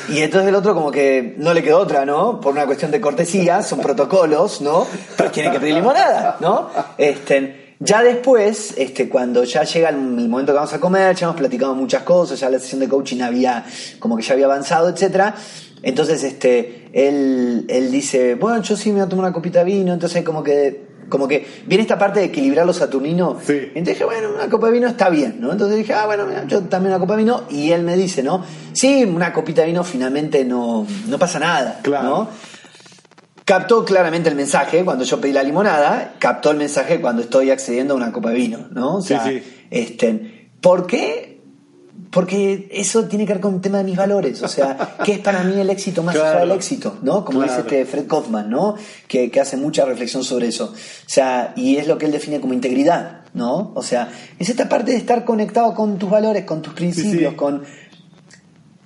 Y entonces el otro como que no le quedó otra, ¿no? Por una cuestión de cortesía, son protocolos, ¿no? Pero tiene que pedir limonada, ¿no? Este, ya después, este, cuando ya llega el, momento que vamos a comer, ya hemos platicado muchas cosas, ya la sesión de coaching había, como que ya había avanzado, etcétera. Entonces, este, él, él dice, bueno, yo sí me voy a tomar una copita de vino, entonces como que, como que viene esta parte de equilibrar los saturninos. Sí. Entonces dije, bueno, una copa de vino está bien, ¿no? Entonces dije, ah, bueno, yo también una copa de vino, y él me dice, ¿no? Sí, una copita de vino finalmente no, no pasa nada, Claro. ¿no? captó claramente el mensaje cuando yo pedí la limonada, captó el mensaje cuando estoy accediendo a una copa de vino, ¿no? O Sí, sea, sí. Este, ¿por qué? Porque eso tiene que ver con el tema de mis valores, o sea, ¿qué es para mí el éxito más allá Claro. del éxito? ¿No? Como Claro. dice este Fred Kaufman, ¿no? Que, que hace mucha reflexión sobre eso. O sea, y es lo que él define como integridad, ¿no? O sea, es esta parte de estar conectado con tus valores, con tus principios, sí. con...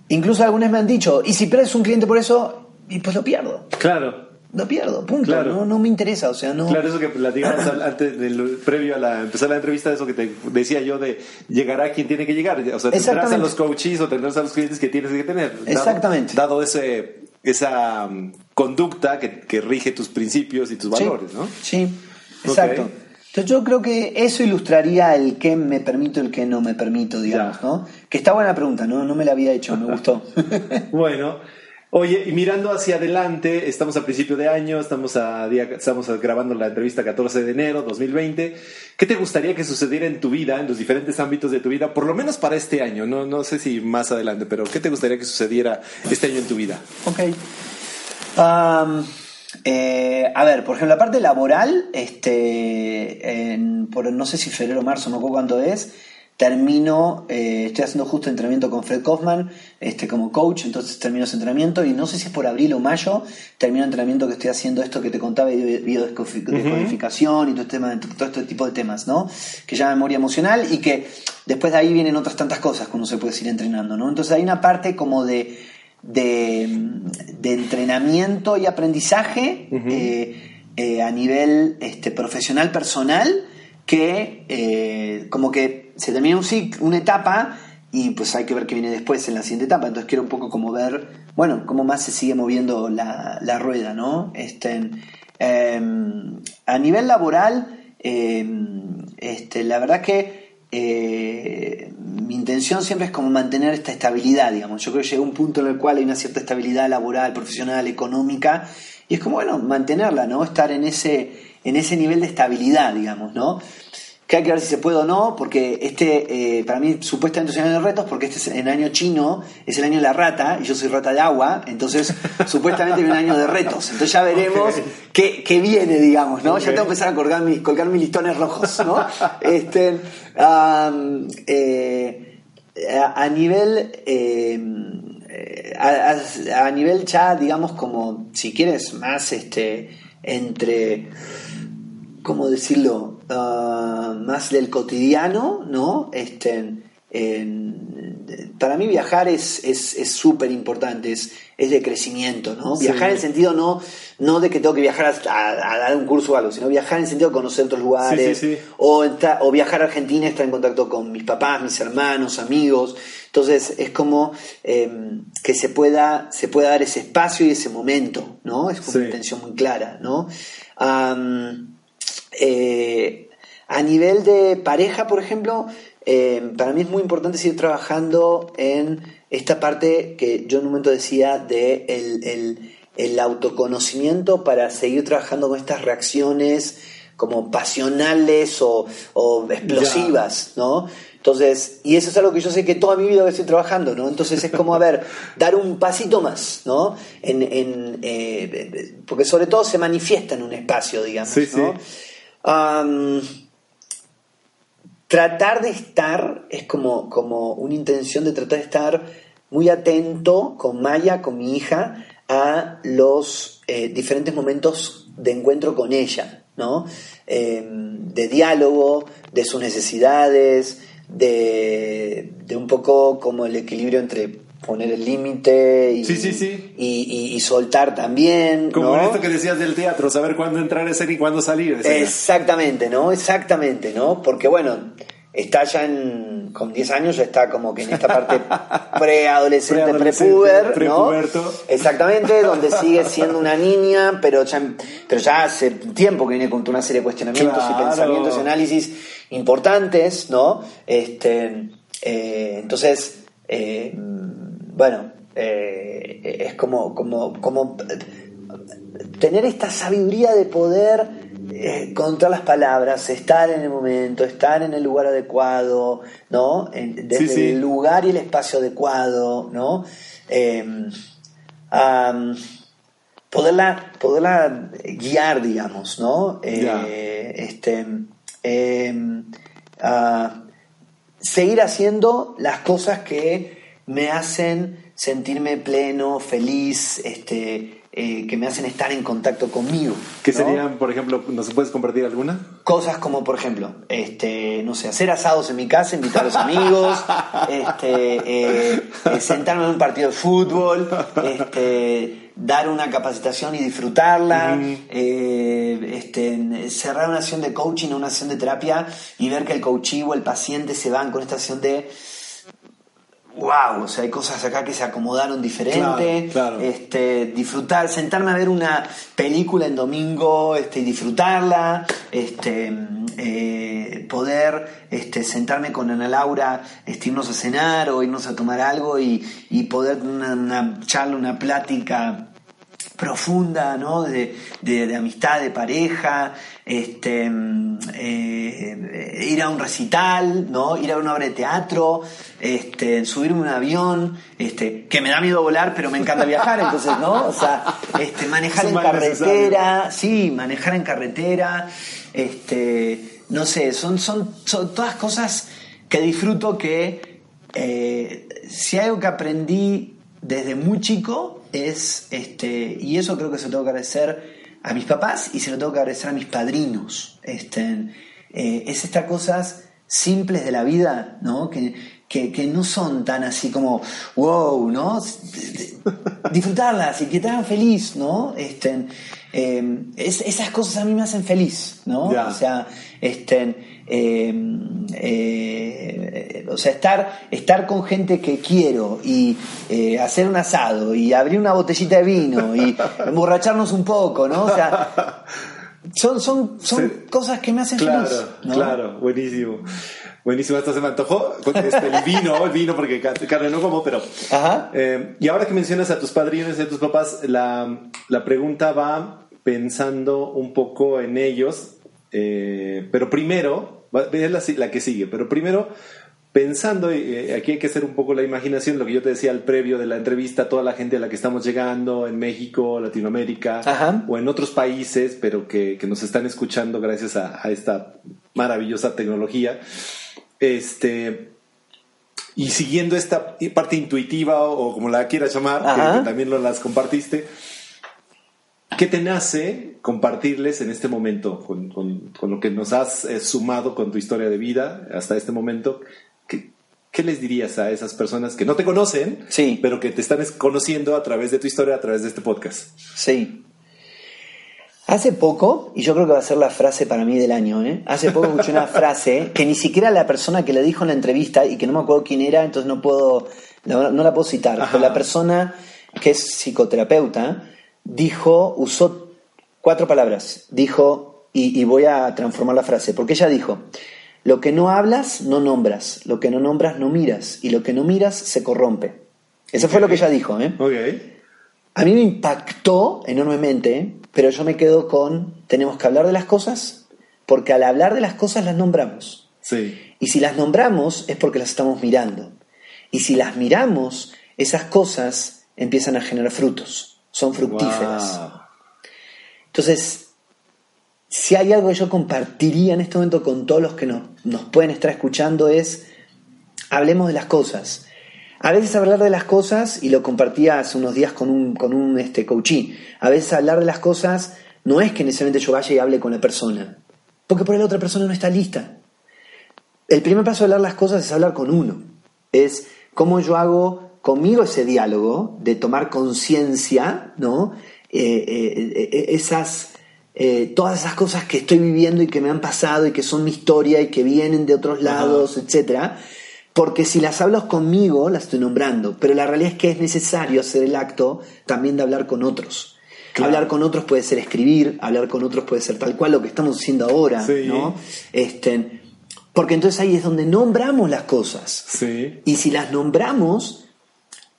Incluso algunos me han dicho, y si pierdes un cliente por eso, y pues lo pierdo Claro. Lo pierdo, punto. Claro. No, no me interesa, o sea, no. Claro, eso que platicamos antes del previo a la empezar la entrevista, eso que te decía yo de llegará quien tiene que llegar, o sea, tendrás a los coaches o tendrás a los clientes que tienes que tener. dado- Exactamente. Dado ese esa mm, conducta que, que rige tus principios y tus Sí, valores, ¿no? Sí, exacto. Entonces yo creo que eso ilustraría el que me permito y el que no me permito, digamos, Ya. ¿no? Que está buena pregunta, ¿no? No me la había hecho, me gustó. Bueno, oye, y mirando hacia adelante, estamos a principio de año, estamos, a día, estamos grabando la entrevista 14 de enero 2020. ¿Qué te gustaría que sucediera en tu vida, en los diferentes ámbitos de tu vida, por lo menos para este año? No, no sé si más adelante, pero ¿qué te gustaría que sucediera este año en tu vida? Ok. Am, eh, a ver, por ejemplo, la parte laboral, este, en- por no sé si febrero o marzo, no acuerdo cuándo es, termino, eh, estoy haciendo justo entrenamiento con Fred Kaufman, este, como coach, entonces termino ese entrenamiento y no sé si es por abril o mayo, termino el entrenamiento que estoy haciendo, esto que te contaba, de biodescodificación y todo, este tema, todo este tipo de temas, ¿no? Que llama memoria emocional y que después de ahí vienen otras tantas cosas que uno se puede ir entrenando, ¿no? Entonces hay una parte como de de, de entrenamiento y aprendizaje eh, eh, a nivel este, profesional personal que como que se termina un cic- una etapa y pues hay que ver qué viene después en la siguiente etapa entonces quiero un poco como ver bueno cómo más se sigue moviendo la, la rueda no este em, a nivel laboral em, este, la verdad que eh, mi intención siempre es como mantener esta estabilidad, digamos. Yo creo que llega un punto en el cual hay una cierta estabilidad laboral, profesional, económica, y es como, bueno, mantenerla, ¿no? Estar en ese, en ese nivel de estabilidad, digamos, ¿no? Que hay que ver si se puede o no, porque este, eh, para mí, supuestamente es un año de retos, porque este es el año chino, es el año de la rata, y yo soy rata de agua, entonces supuestamente viene un año de retos. Entonces ya veremos qué, qué viene, digamos, ¿no? Ya tengo que empezar a colgar mis, colgar mis listones rojos, ¿no? este, eh, a, a nivel eh, eh, a, a- a nivel ya digamos como si quieres más este entre cómo decirlo Ah, más del cotidiano no este en- para mí viajar es es es súper importante es, es de crecimiento no Sí. viajar en el sentido no no de que tengo que viajar a, a- a dar un curso o algo sino viajar en el sentido de conocer otros lugares Sí, sí, o, o viajar a Argentina estar en contacto con mis papás, mis hermanos, amigos. Entonces es como eh, que se pueda, se pueda dar ese espacio y ese momento, ¿no? Es como una intención muy clara, ¿no? Eh, a nivel de pareja, por ejemplo, eh, para mí es muy importante seguir trabajando en esta parte que yo en un momento decía de el, el- el autoconocimiento para seguir trabajando con estas reacciones como pasionales o, o explosivas, ¿no? Entonces, y eso es algo que yo sé que toda mi vida estoy trabajando, ¿no? Entonces es como, a ver, dar un pasito más, ¿no? En, en eh, porque sobre todo se manifiesta en un espacio, digamos, ¿no? Tratar de estar, es como, como una intención de tratar de estar muy atento con Maya, con mi hija, a los eh, diferentes momentos de encuentro con ella, ¿no? Em, de diálogo, de sus necesidades, de, de, un poco como el equilibrio entre poner el límite y, y, soltar también. Como esto que decías del teatro, saber cuándo entrar a ser y cuándo salir. Exactamente, ¿no? Exactamente, ¿no? Porque bueno, está ya en, con 10 años, ya está como que en esta parte preadolescente, prepuber, ¿no? Exactamente, donde sigue siendo una niña, pero ya, pero ya hace tiempo que viene con una serie de cuestionamientos y pensamientos y análisis importantes, ¿no? Este, eh, entonces, eh, bueno, eh, es como, como, como tener esta sabiduría de poder eh, contar las palabras, estar en el momento, estar en el lugar adecuado, ¿no? desde el lugar y el espacio adecuado, ¿no? Em, poderla, poderla guiar, digamos, ¿no? Eh, este, em, seguir haciendo las cosas que me hacen sentirme pleno, feliz, este, eh, que me hacen estar en contacto conmigo. ¿Qué serían, por ejemplo, ¿nos puedes compartir alguna? Cosas como, por ejemplo, este, no sé, hacer asados en mi casa, invitar a los amigos, este, eh, eh, sentarme en un partido de fútbol, este, dar una capacitación y disfrutarla, este, cerrar una sesión de coaching o una sesión de terapia y ver que el coachee o el paciente se van con esta sesión de wow, o sea, hay cosas acá que se acomodaron diferente, este, disfrutar, sentarme a ver una película en domingo, este, y disfrutarla, este, eh, poder este, sentarme con Ana Laura, este, irnos a cenar o irnos a tomar algo y, poder una, una charla, una plática profunda, ¿no? De, de, amistad, de pareja, este, eh, ir a un recital, ¿no? Ir a una obra de teatro, este, subirme a un avión, este, que me da miedo volar, pero me encanta viajar, entonces, ¿no? O sea, este, manejar en carretera, sí, manejar en carretera, este, no sé, son, son, son todas cosas que disfruto que eh, si hay algo que aprendí desde muy chico es, este, y eso creo que se lo tengo que agradecer a mis papás y se lo tengo que agradecer a mis padrinos. Este, eh, es estas cosas simples de la vida, ¿no? Que, que, no son tan así como, wow, ¿no? Disfrutarlas y que te hagan feliz, ¿no? Este, eh, esas cosas a mí me hacen feliz, ¿no? O sea, este, Em, eh, o sea, estar, estar con gente que quiero y eh, hacer un asado y abrir una botellita de vino y emborracharnos un poco, ¿no? O sea, son, son, son cosas que me hacen feliz. Claro, buenísimo. Buenísimo, esto se me antojó. Este, el vino, el vino, porque carne no como, pero. Ajá. Eh, y ahora que mencionas a tus padrinos y a tus papás, la, la pregunta va pensando un poco en ellos, pero primero es la, que sigue, pero primero pensando, eh, aquí hay que hacer un poco la imaginación, lo que yo te decía al previo de la entrevista, toda la gente a la que estamos llegando en México, Latinoamérica o en otros países, pero que, nos están escuchando gracias a, esta maravillosa tecnología. Este, y siguiendo esta parte intuitiva o, como la quieras llamar, que, también lo las compartiste, ¿Qué te nace compartirles en este momento con, lo que nos has eh, sumado con tu historia de vida hasta este momento? ¿Qué, les dirías a esas personas que no te conocen, sí. pero que te están conociendo a través de tu historia, a través de este podcast? Sí. Hace poco, y yo creo que va a ser la frase para mí del año, ¿eh? hace poco escuché una frase que ni siquiera la persona que le dijo en la entrevista y que no me acuerdo quién era, entonces no puedo, no, la puedo citar, pero la persona que es psicoterapeuta dijo, usó cuatro palabras. Dijo, y, voy a transformar la frase, porque ella dijo, lo que no hablas, no nombras, lo que no nombras, no miras, y lo que no miras, se corrompe. Eso fue lo que ella dijo. ¿eh? A mí me impactó enormemente, pero yo me quedo con, tenemos que hablar de las cosas, porque al hablar de las cosas las nombramos. Sí. Y si las nombramos es porque las estamos mirando. Y si las miramos, esas cosas empiezan a generar frutos, son fructíferas. Entonces, si hay algo que yo compartiría en este momento con todos los que nos, nos pueden estar escuchando es, hablemos de las cosas. A veces hablar de las cosas, y lo compartía hace unos días con un, con un este, coachí, a veces hablar de las cosas no es que necesariamente yo vaya y hable con la persona, porque por ahí la otra persona no está lista. El primer paso de hablar las cosas es hablar con uno, es cómo yo hago conmigo ese diálogo de tomar conciencia, ¿no? Eh, eh, eh, esas, todas esas cosas que estoy viviendo y que me han pasado y que son mi historia y que vienen de otros lados, etcétera porque si las hablas conmigo, las estoy nombrando, pero la realidad es que es necesario hacer el acto también de hablar con otros. Hablar con otros puede ser escribir, hablar con otros puede ser tal cual lo que estamos haciendo ahora, ¿no? Este, porque entonces ahí es donde nombramos las cosas. Y si las nombramos,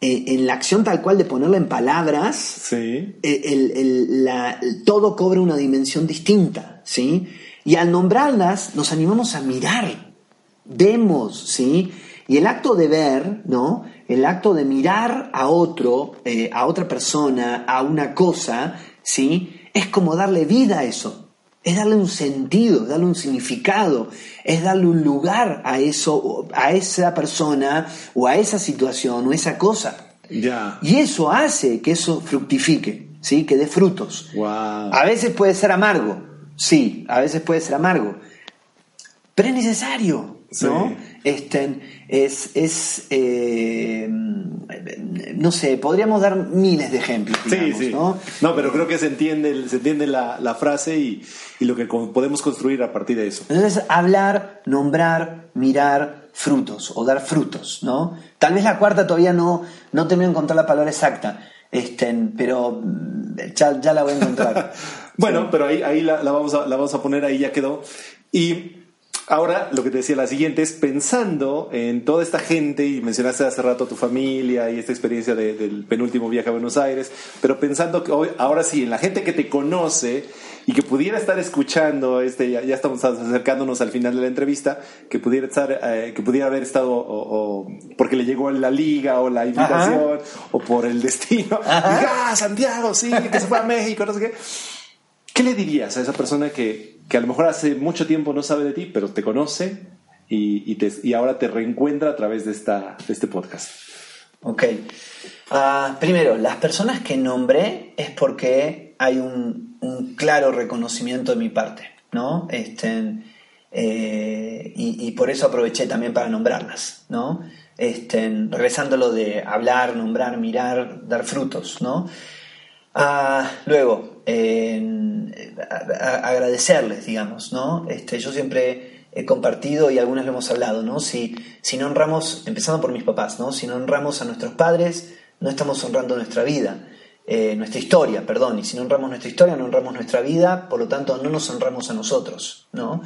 eh, en la acción tal cual de ponerla en palabras, eh, todo cobra una dimensión distinta, ¿sí? Y al nombrarlas, nos animamos a mirar, vemos, ¿sí? Y el acto de ver, ¿no? El acto de mirar a otro, eh, a otra persona, a una cosa, ¿sí? Es como darle vida a eso. Es darle un sentido, darle un significado, es darle un lugar a eso, a esa persona, o a esa situación, o esa cosa. Y eso hace que eso fructifique, ¿sí? Que dé frutos. A veces puede ser amargo, sí, a veces puede ser amargo, pero es necesario, ¿no? Este, es, es eh, no sé, podríamos dar miles de ejemplos. sí, sí. ¿no? ¿no? pero creo que se entiende, se entiende la, la frase y, y, lo que podemos construir a partir de eso. Entonces, hablar, nombrar, mirar frutos o dar frutos, ¿no? Tal vez la cuarta todavía no, no termino de encontrar la palabra exacta, este, pero ya, ya la voy a encontrar. bueno, pero ahí, ahí la, la, vamos a, la vamos a poner, ahí ya quedó. Y Ahora, lo que te decía, la siguiente es pensando en toda esta gente, y mencionaste hace rato a tu familia y esta experiencia del penúltimo viaje a Buenos Aires, pero pensando que hoy, ahora sí, en la gente que te conoce y que pudiera estar escuchando, este, ya, estamos acercándonos al final de la entrevista, que pudiera estar, eh, que pudiera haber estado, o, porque le llegó la liga o la invitación, o por el destino, ah, Santiago, sí, que se fue a México, no sé qué. ¿Qué le dirías a esa persona que, que a lo mejor hace mucho tiempo no sabe de ti, pero te conoce y, y ahora te reencuentra a través de, esta, de este podcast. Ok. Ah, primero, las personas que nombré es porque hay un, un claro reconocimiento de mi parte, ¿no? Este, eh, y, y, por eso aproveché también para nombrarlas, ¿no? Este, regresando lo de hablar, nombrar, mirar, dar frutos, ¿no? Ah, luego, agradecerles, digamos, ¿no? Este, yo siempre he compartido y algunas lo hemos hablado, ¿no? Si, no honramos, empezando por mis papás, ¿no? Si no honramos a nuestros padres, no estamos honrando nuestra vida, eh, nuestra historia, perdón, y si no honramos nuestra historia, no honramos nuestra vida, por lo tanto no nos honramos a nosotros, ¿no?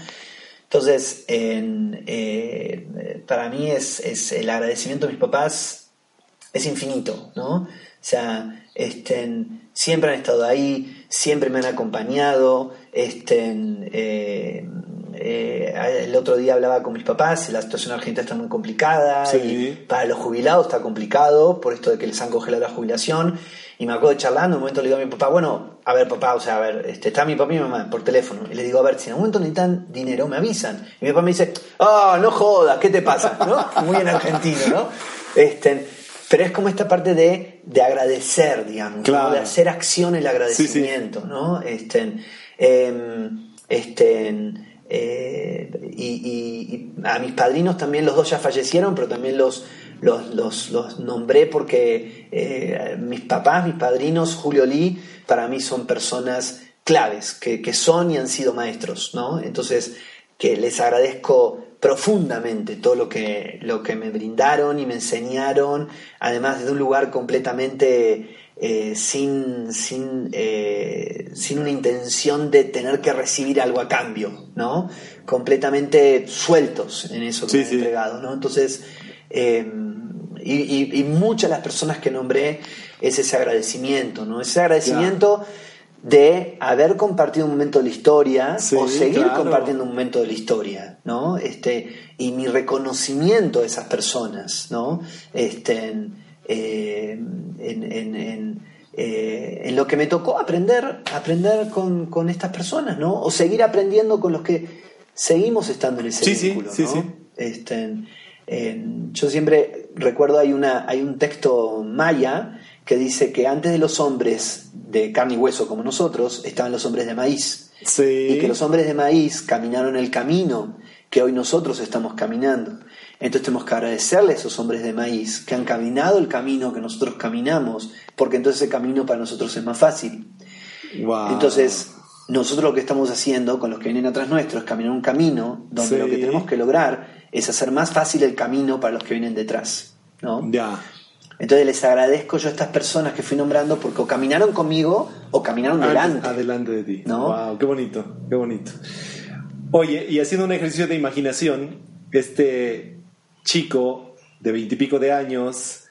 Entonces, eh, para mí es, el agradecimiento a mis papás es infinito, ¿no? O sea, estén, siempre han estado ahí, siempre me han acompañado. Este, eh, eh, el otro día hablaba con mis papás, la situación argentina está muy complicada y para los jubilados está complicado por esto de que les han congelado la jubilación. Y me acuerdo de charlando, un momento le digo a mi papá, bueno, a ver papá, o sea, a ver, este, está mi papá y mi mamá por teléfono. Y le digo, a ver, si en algún momento necesitan dinero, me avisan. Y mi papá me dice, ah, no jodas, ¿qué te pasa? ¿No? Muy en argentino, ¿no? Este, pero es como esta parte de, de agradecer, digamos, de hacer acción el agradecimiento, ¿no? Este, em, este, eh, y, a mis padrinos también los dos ya fallecieron, pero también los, los, los, nombré porque eh, mis papás, mis padrinos, Julio Lee, para mí son personas claves, que, que son y han sido maestros, ¿no? Entonces, que les agradezco profundamente todo lo que, lo que me brindaron y me enseñaron, además desde un lugar completamente eh, sin, sin, eh, sin una intención de tener que recibir algo a cambio, ¿no? Completamente sueltos en eso que me han entregado, ¿no? Entonces, em, y, y, muchas de las personas que nombré es ese agradecimiento, ¿no? Ese agradecimiento de haber compartido un momento de la historia o seguir compartiendo un momento de la historia, ¿no? Este, y mi reconocimiento de esas personas, ¿no? Este, eh, en, eh, en, lo que me tocó aprender, aprender con, estas personas, ¿no? O seguir aprendiendo con los que seguimos estando en ese sí, ¿no? sí, Este, yo siempre recuerdo hay una hay un texto maya que dice que antes de los hombres de carne y hueso como nosotros estaban los hombres de maíz y que los hombres de maíz caminaron el camino que hoy nosotros estamos caminando entonces tenemos que agradecerle a esos hombres de maíz que han caminado el camino que nosotros caminamos porque entonces ese camino para nosotros es más fácil entonces nosotros lo que estamos haciendo con los que vienen atrás nuestro es caminar un camino donde lo que tenemos que lograr es hacer más fácil el camino para los que vienen detrás. ¿no? Ya. Entonces les agradezco yo a estas personas que fui nombrando porque o caminaron conmigo o caminaron delante. Adelante de ti. ¿no? Wow, qué bonito, qué bonito. Oye, y haciendo un ejercicio de imaginación, este chico de veintipico de años,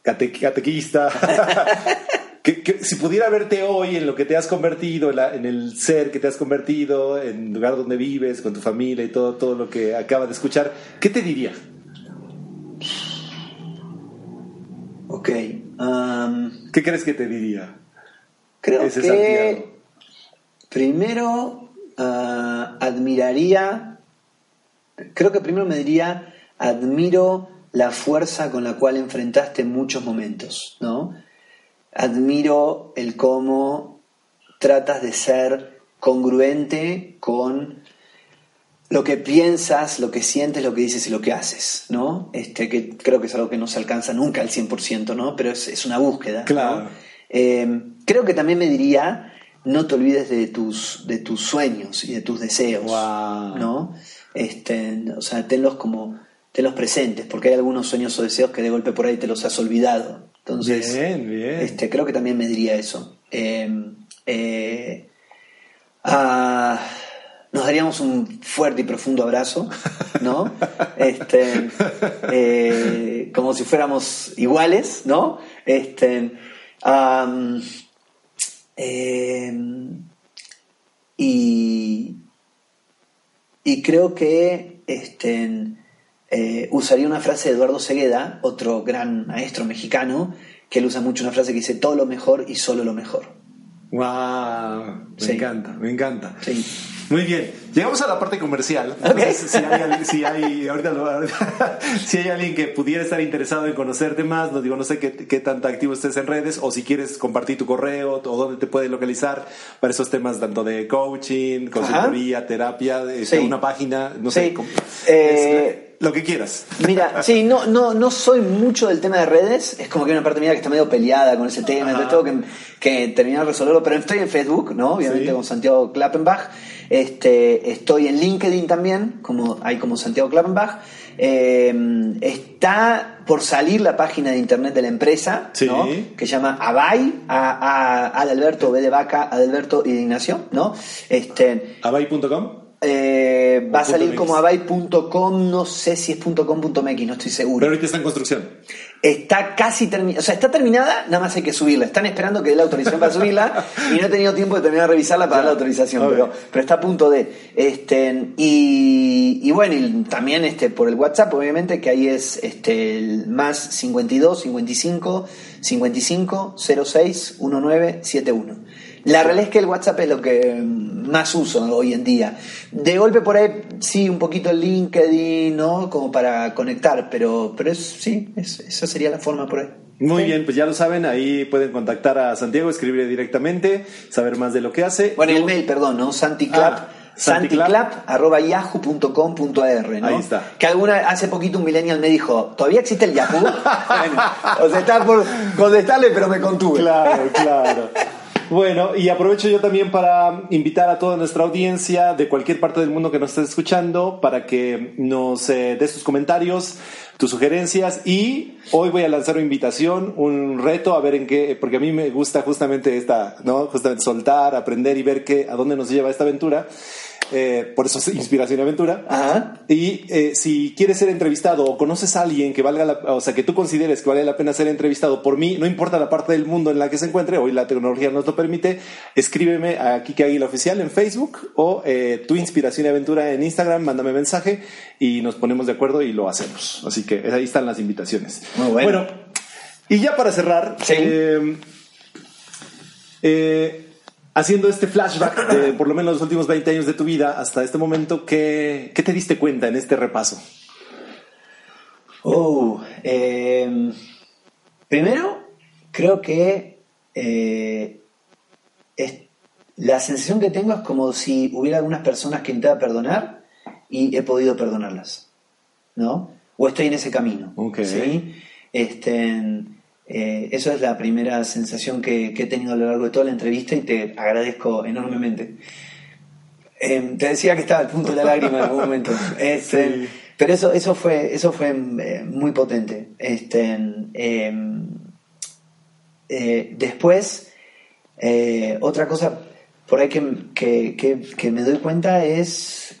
catequista, que, si pudiera verte hoy en lo que te has convertido, en, el ser que te has convertido, en el lugar donde vives, con tu familia y todo, todo lo que acaba de escuchar, ¿qué te diría? Ok. Um, ¿Qué crees que te diría? Creo que primero uh, admiraría, creo que primero me diría, admiro la fuerza con la cual enfrentaste muchos momentos, ¿no? admiro el cómo tratas de ser congruente con lo que piensas, lo que sientes, lo que dices y lo que haces, ¿no? Este, que creo que es algo que no se alcanza nunca al 100%, ¿no? Pero es, una búsqueda. Claro. Em, creo que también me diría, no te olvides de tus, de tus sueños y de tus deseos, ¿no? Este, o sea, tenlos como, tenlos presentes, porque hay algunos sueños o deseos que de golpe por ahí te los has olvidado. Entonces, Este, creo que también me diría eso. Em, eh, ah, nos daríamos un fuerte y profundo abrazo, ¿no? Este, eh, como si fuéramos iguales, ¿no? Este, em, y, y creo que este, eh, usaría una frase de Eduardo Segueda, otro gran maestro mexicano, que él usa mucho una frase que dice todo lo mejor y solo lo mejor. ¡Wow! Me encanta, me encanta. Muy bien, llegamos a la parte comercial. si, hay, alguien que pudiera estar interesado en conocerte más, no digo, no sé qué, qué tanto activo estés en redes o si quieres compartir tu correo o dónde te puede localizar para esos temas tanto de coaching, consultoría, terapia, este, una página, no sé. Eh, lo que quieras. Mira, sí, no, no, no soy mucho del tema de redes. Es como que hay una parte mía que está medio peleada con ese tema. Entonces tengo que, que, terminar de resolverlo. Pero estoy en Facebook, ¿no? Obviamente con Santiago Klappenbach. Este, estoy en LinkedIn también, como, hay como Santiago Klappenbach. Eh, está por salir la página de internet de la empresa, ¿no? que se llama Abay, a, a, Adalberto, B de Vaca, Adalberto y de Ignacio, ¿no? Este, Abay.com eh, va a salir como abay.com, no sé si es .com.mx, no estoy seguro. Pero ahorita está en construcción. Está casi terminada, o sea, está terminada, nada más hay que subirla. Están esperando que dé la autorización para subirla y no he tenido tiempo de terminar de revisarla para dar la autorización, pero, pero está a punto de. Este, y, bueno, y también este, por el WhatsApp, obviamente, que ahí es este, el más 52 55 55 06 19 71. La realidad es que el WhatsApp es lo que más uso hoy en día. De golpe por ahí, sí, un poquito el LinkedIn, ¿no? Como para conectar, pero, pero es, sí, esa sería la forma por ahí. Muy bien, pues ya lo saben, ahí pueden contactar a Santiago, escribirle directamente, saber más de lo que hace. Bueno, el mail, perdón, ¿no? Santiclap. Ah, santiclap.yahoo.com.ar ¿no? Ahí está. Que alguna, hace poquito un millennial me dijo, ¿todavía existe el Yahoo? bueno, o sea, está por contestarle, pero me contuve. Claro, claro. Bueno, y aprovecho yo también para invitar a toda nuestra audiencia de cualquier parte del mundo que nos esté escuchando para que nos eh, des tus comentarios, tus sugerencias y hoy voy a lanzar una invitación, un reto a ver en qué, porque a mí me gusta justamente esta, ¿no? Justamente soltar, aprender y ver qué, a dónde nos lleva esta aventura. Eh, por eso es Inspiración y Aventura. Y eh, si quieres ser entrevistado o conoces a alguien que valga la, o sea, que tú consideres que vale la pena ser entrevistado por mí, no importa la parte del mundo en la que se encuentre, hoy la tecnología nos lo permite, escríbeme a Kike Águila Oficial en Facebook o eh, tu Inspiración y Aventura en Instagram, mándame mensaje y nos ponemos de acuerdo y lo hacemos. Así que ahí están las invitaciones. Muy bueno. Bueno, y ya para cerrar, eh, eh, haciendo este flashback de por lo menos los últimos 20 años de tu vida hasta este momento, ¿qué, qué te diste cuenta en este repaso? Oh, eh, primero, creo que la sensación que tengo es como si hubiera algunas personas que intentaba perdonar y he podido perdonarlas, ¿no? O estoy en ese camino, ¿sí? Este, eh, eso es la primera sensación que, he tenido a lo largo de toda la entrevista y te agradezco enormemente. Em, te decía que estaba al punto de la lágrima en algún momento. Este, pero eso, eso fue, eso fue eh, muy potente. Este, eh, después, otra cosa por ahí que, me doy cuenta es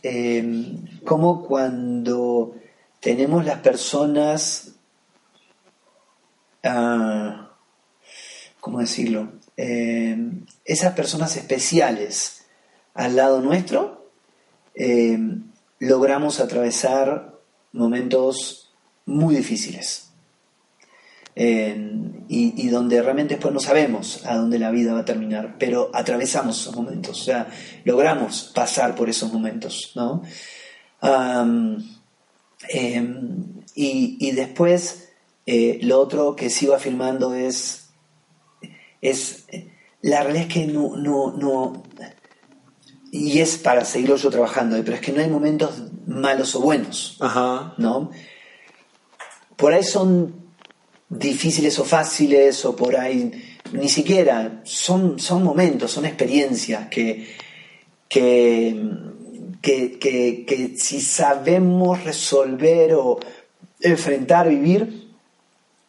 cómo cuando tenemos las personas Ah, ¿cómo decirlo? Eh, esas personas especiales al lado nuestro, eh, logramos atravesar momentos muy difíciles. y, donde realmente después no sabemos a dónde la vida va a terminar, pero atravesamos esos momentos, o sea, logramos pasar por esos momentos, ¿no? Em, y, después eh, lo otro que sigo afirmando es, es, la realidad es que no, no, no, y es para seguirlo yo trabajando, pero es que no hay momentos malos o buenos, ¿no? Por ahí son difíciles o fáciles, o por ahí ni siquiera, son, son momentos, son experiencias que, que, que, que si sabemos resolver o enfrentar, vivir,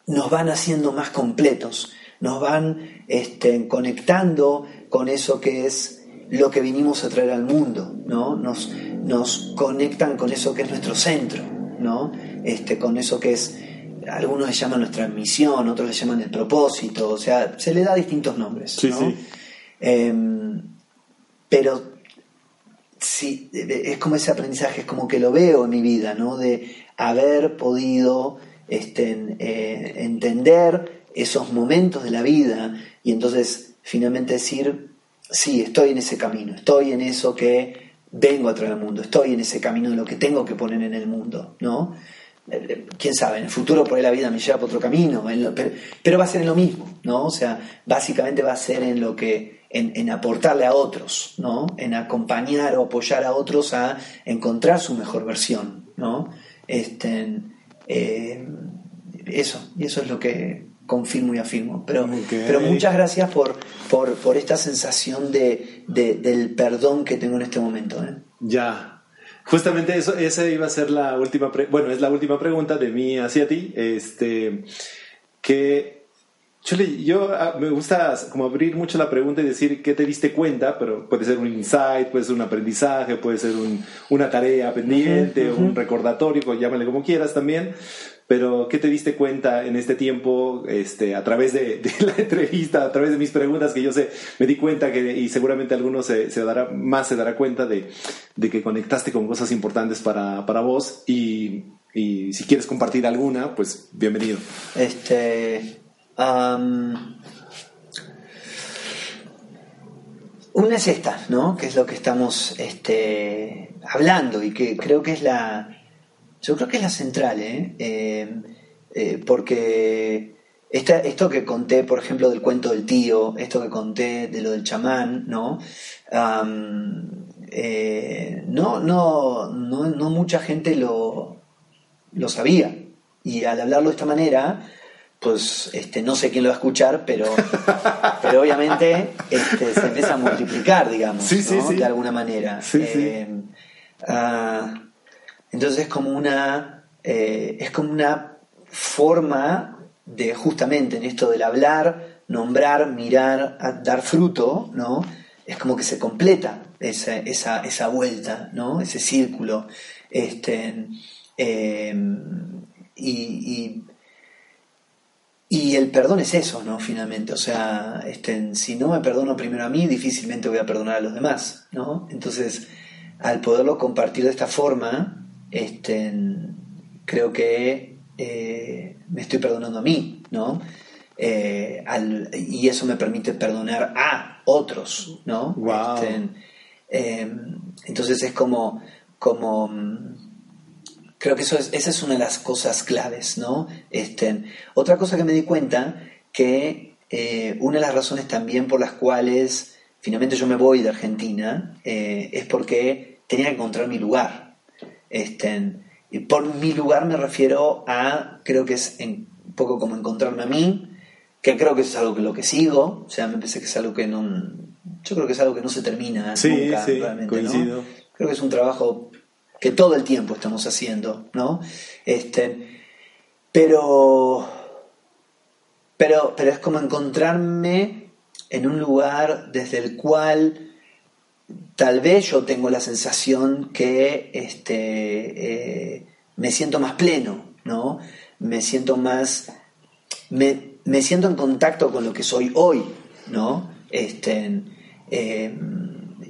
nos van haciendo más completos, nos van este, conectando con eso que es lo que vinimos a traer al mundo, ¿no? Nos, nos conectan con eso que es nuestro centro, ¿no? Este, con eso que es, algunos le llaman nuestra misión, otros le llaman el propósito, o sea, se le da distintos nombres, ¿no? Em, pero sí, es como ese aprendizaje, es como que lo veo en mi vida, ¿no? De haber podido este, eh, entender esos momentos de la vida y entonces finalmente decir, sí, estoy en ese camino, estoy en eso que vengo a traer al mundo, estoy en ese camino de lo que tengo que poner en el mundo, ¿no? Eh, quién sabe, en el futuro por ahí la vida me lleva por otro camino, pero, va a ser en lo mismo, ¿no? O sea, básicamente va a ser en lo que, en, aportarle a otros, ¿no? En acompañar o apoyar a otros a encontrar su mejor versión, ¿no? Este, eh, eso, y eso es lo que confirmo y afirmo. Pero, pero muchas gracias por, por, esta sensación de, del perdón que tengo en este momento. ¿eh? Ya. Justamente eso, esa iba a ser la última, bueno, es la última pregunta de mí hacia ti. Este, que yo ah, me gusta como abrir mucho la pregunta y decir qué te diste cuenta, pero puede ser un insight, puede ser un aprendizaje, puede ser una tarea pendiente, un recordatorio, llámale como quieras también. Pero ¿qué te diste cuenta en este tiempo, este, a través de, la entrevista, a través de mis preguntas que yo sé, me di cuenta que, y seguramente alguno se, dará, más se dará cuenta de, que conectaste con cosas importantes para, para vos y, y si quieres compartir alguna, pues bienvenido. Este, una es esta, ¿no? Que es lo que estamos este, hablando y que creo que es la. Yo creo que es la central, ¿eh? eh, eh porque esta, esto que conté, por ejemplo, del cuento del tío, esto que conté de lo del chamán, ¿no? Eh, no, no, no, no, mucha gente lo, lo sabía. Y al hablarlo de esta manera, pues este, no sé quién lo va a escuchar, pero, pero obviamente este, se empieza a multiplicar, digamos, de alguna manera. Eh, ah, entonces es como una eh, es como una forma de justamente en esto del hablar, nombrar, mirar, dar fruto, ¿no? Es como que se completa esa, esa, esa vuelta, ¿no? Ese círculo. Este, y, y, el perdón es eso, ¿no? Finalmente, o sea, este, si no me perdono primero a mí, difícilmente voy a perdonar a los demás, ¿no? Entonces, al poderlo compartir de esta forma, este, creo que eh, me estoy perdonando a mí, ¿no? Eh, y eso me permite perdonar a otros, ¿no? Este, em, entonces es como, como creo que eso es, esa es una de las cosas claves, ¿no? Este, otra cosa que me di cuenta, que eh, una de las razones también por las cuales finalmente yo me voy de Argentina eh, es porque tenía que encontrar mi lugar. Este, y por mi lugar me refiero a, creo que es un poco como encontrarme a mí, que creo que es algo que lo que sigo, o sea, me parece que es algo que no, yo creo que es algo que no se termina nunca, realmente, coincido. Creo que es un trabajo que todo el tiempo estamos haciendo, ¿no? Este, pero, pero, pero es como encontrarme en un lugar desde el cual tal vez yo tengo la sensación que este, eh, me siento más pleno, ¿no? Me siento más, me, me siento en contacto con lo que soy hoy, ¿no? Este, eh,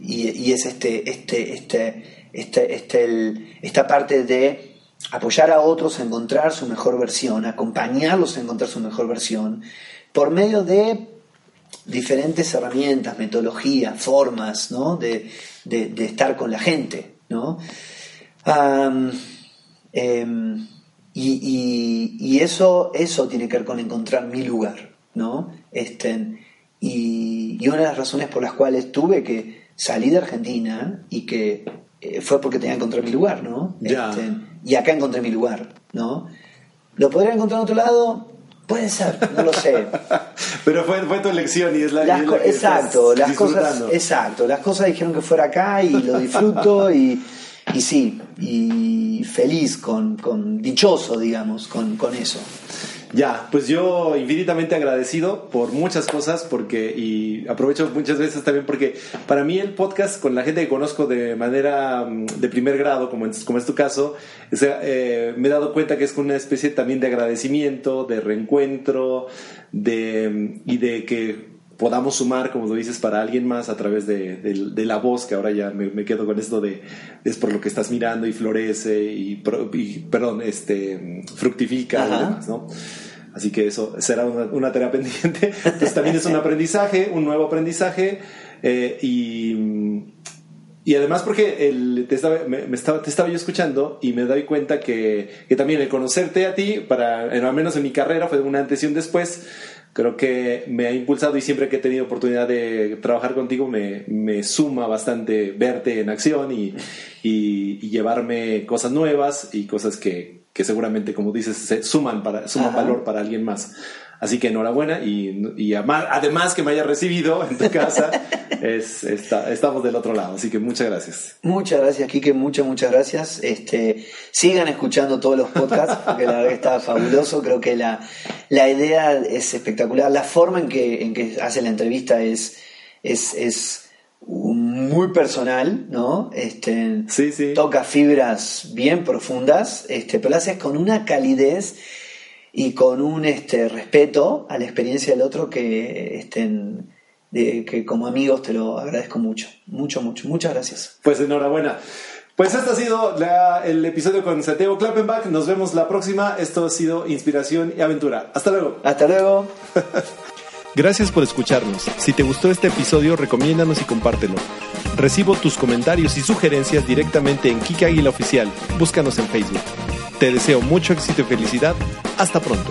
y, es este, este, este, este, este esta parte de apoyar a otros a encontrar su mejor versión, acompañarlos a encontrar su mejor versión, por medio de diferentes herramientas, metodologías, formas ¿no? de, estar con la gente. ¿no? Em, y, eso, eso tiene que ver con encontrar mi lugar, ¿no? Este, y, una de las razones por las cuales tuve que salir de Argentina y que eh, fue porque tenía que encontrar mi lugar, ¿no? Este, y acá encontré mi lugar, ¿no? ¿Lo podría encontrar en otro lado? Puede ser, no lo sé. Pero fue, fue tu elección y es la, que Exacto, las cosas, exacto, las cosas dijeron que fuera acá y lo disfruto y y sí, y feliz, con, con dichoso, digamos, con, con, eso. Ya, pues yo infinitamente agradecido por muchas cosas, porque, y aprovecho muchas veces también porque para mí el podcast con la gente que conozco de manera mm, de primer grado, como, como es tu caso, eh, me he dado cuenta que es una especie también de agradecimiento, de reencuentro, de, y de que podamos sumar, como lo dices, para alguien más a través de, la voz, que ahora ya me, quedo con esto de es por lo que estás mirando y florece y, perdón, este, fructifica y demás, ¿no? Así que eso será una, tarea pendiente. Entonces también es un aprendizaje, un nuevo aprendizaje eh, y, y además porque el, te, estaba, me, estaba, te estaba yo escuchando y me doy cuenta que, que también el conocerte a ti, para, al menos en mi carrera, fue una antes y un después creo que me ha impulsado y siempre que he tenido oportunidad de trabajar contigo me, me suma bastante verte en acción y, y, llevarme cosas nuevas y cosas que, que seguramente, como dices, se suman, para, suman valor para alguien más. Así que enhorabuena y, y además que me haya recibido en tu casa, es, está, estamos del otro lado. Así que muchas gracias. Muchas gracias, Kike, muchas, muchas gracias. Este, sigan escuchando todos los podcasts, porque la verdad que está fabuloso. Creo que la, la idea es espectacular. La forma en que, en que hace la entrevista es, es, es muy personal, ¿no? Este, sí, sí. Toca fibras bien profundas, este, pero lo haces con una calidez y con un este, respeto a la experiencia del otro que, estén, de, que como amigos te lo agradezco mucho, mucho, mucho. Muchas gracias. Pues enhorabuena. Pues este ha sido el episodio con Santiago Klappenbach. Nos vemos la próxima. Esto ha sido Inspiración y Aventura. Hasta luego. Hasta luego. Gracias por escucharnos. Si te gustó este episodio, recomiéndanos y compártelo. Recibo tus comentarios y sugerencias directamente en Kika Águila Oficial. Búscanos en Facebook. Te deseo mucho éxito y felicidad. Hasta pronto.